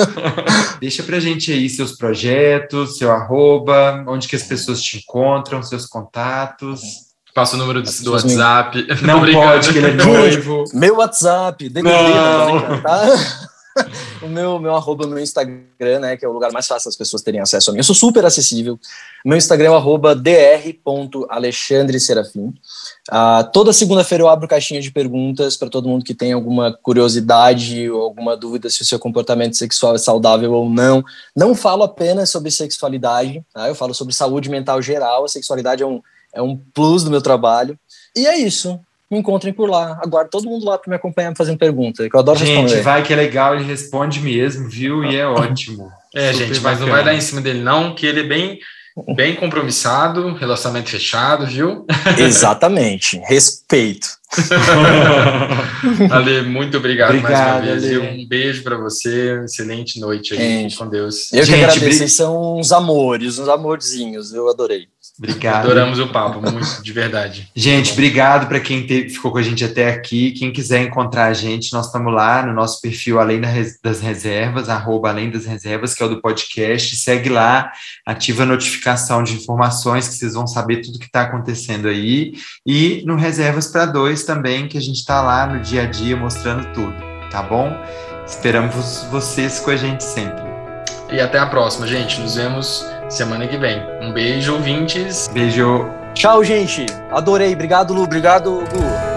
Deixa pra gente aí seus projetos, seu arroba, onde que as pessoas te encontram, seus contatos. Passa o número do, do WhatsApp. Não, não pode, que ele é noivo. Meu WhatsApp, DDD, não. tá? o meu, meu arroba, meu Instagram, né, que é o lugar mais fácil das pessoas terem acesso a mim. Eu sou super acessível. Meu Instagram é o arroba dr.alexandreserafim. Uh, toda segunda-feira eu abro caixinha de perguntas para todo mundo que tem alguma curiosidade ou alguma dúvida se o seu comportamento sexual é saudável ou não. Não falo apenas sobre sexualidade, tá? eu falo sobre saúde mental geral. A sexualidade é um, é um plus do meu trabalho. E é isso me encontrem por lá. Aguardo todo mundo lá para me acompanhar fazendo pergunta, que eu adoro gente, responder. Gente, vai que é legal, ele responde mesmo, viu? E é ótimo. É, Super gente, mas bacana. não vai dar em cima dele não, que ele é bem bem compromissado, relacionamento fechado, viu? Exatamente, respeito. Ale, muito obrigado, obrigado mais uma vez. Um beijo para você, excelente noite aí, Gente, com Deus. Eu Gente, que agradeço, br... são uns amores, uns amorzinhos, eu adorei. Obrigado. Adoramos o papo, muito de verdade. Gente, obrigado para quem te, ficou com a gente até aqui. Quem quiser encontrar a gente, nós estamos lá no nosso perfil Além das Reservas, arroba Além das Reservas, que é o do podcast. Segue lá, ativa a notificação de informações que vocês vão saber tudo que está acontecendo aí. E no Reservas para Dois também, que a gente está lá no dia a dia mostrando tudo, tá bom? Esperamos vocês com a gente sempre. E até a próxima, gente. Nos vemos semana que vem. Um beijo, ouvintes. Beijo. Tchau, gente. Adorei. Obrigado, Lu. Obrigado, Gu.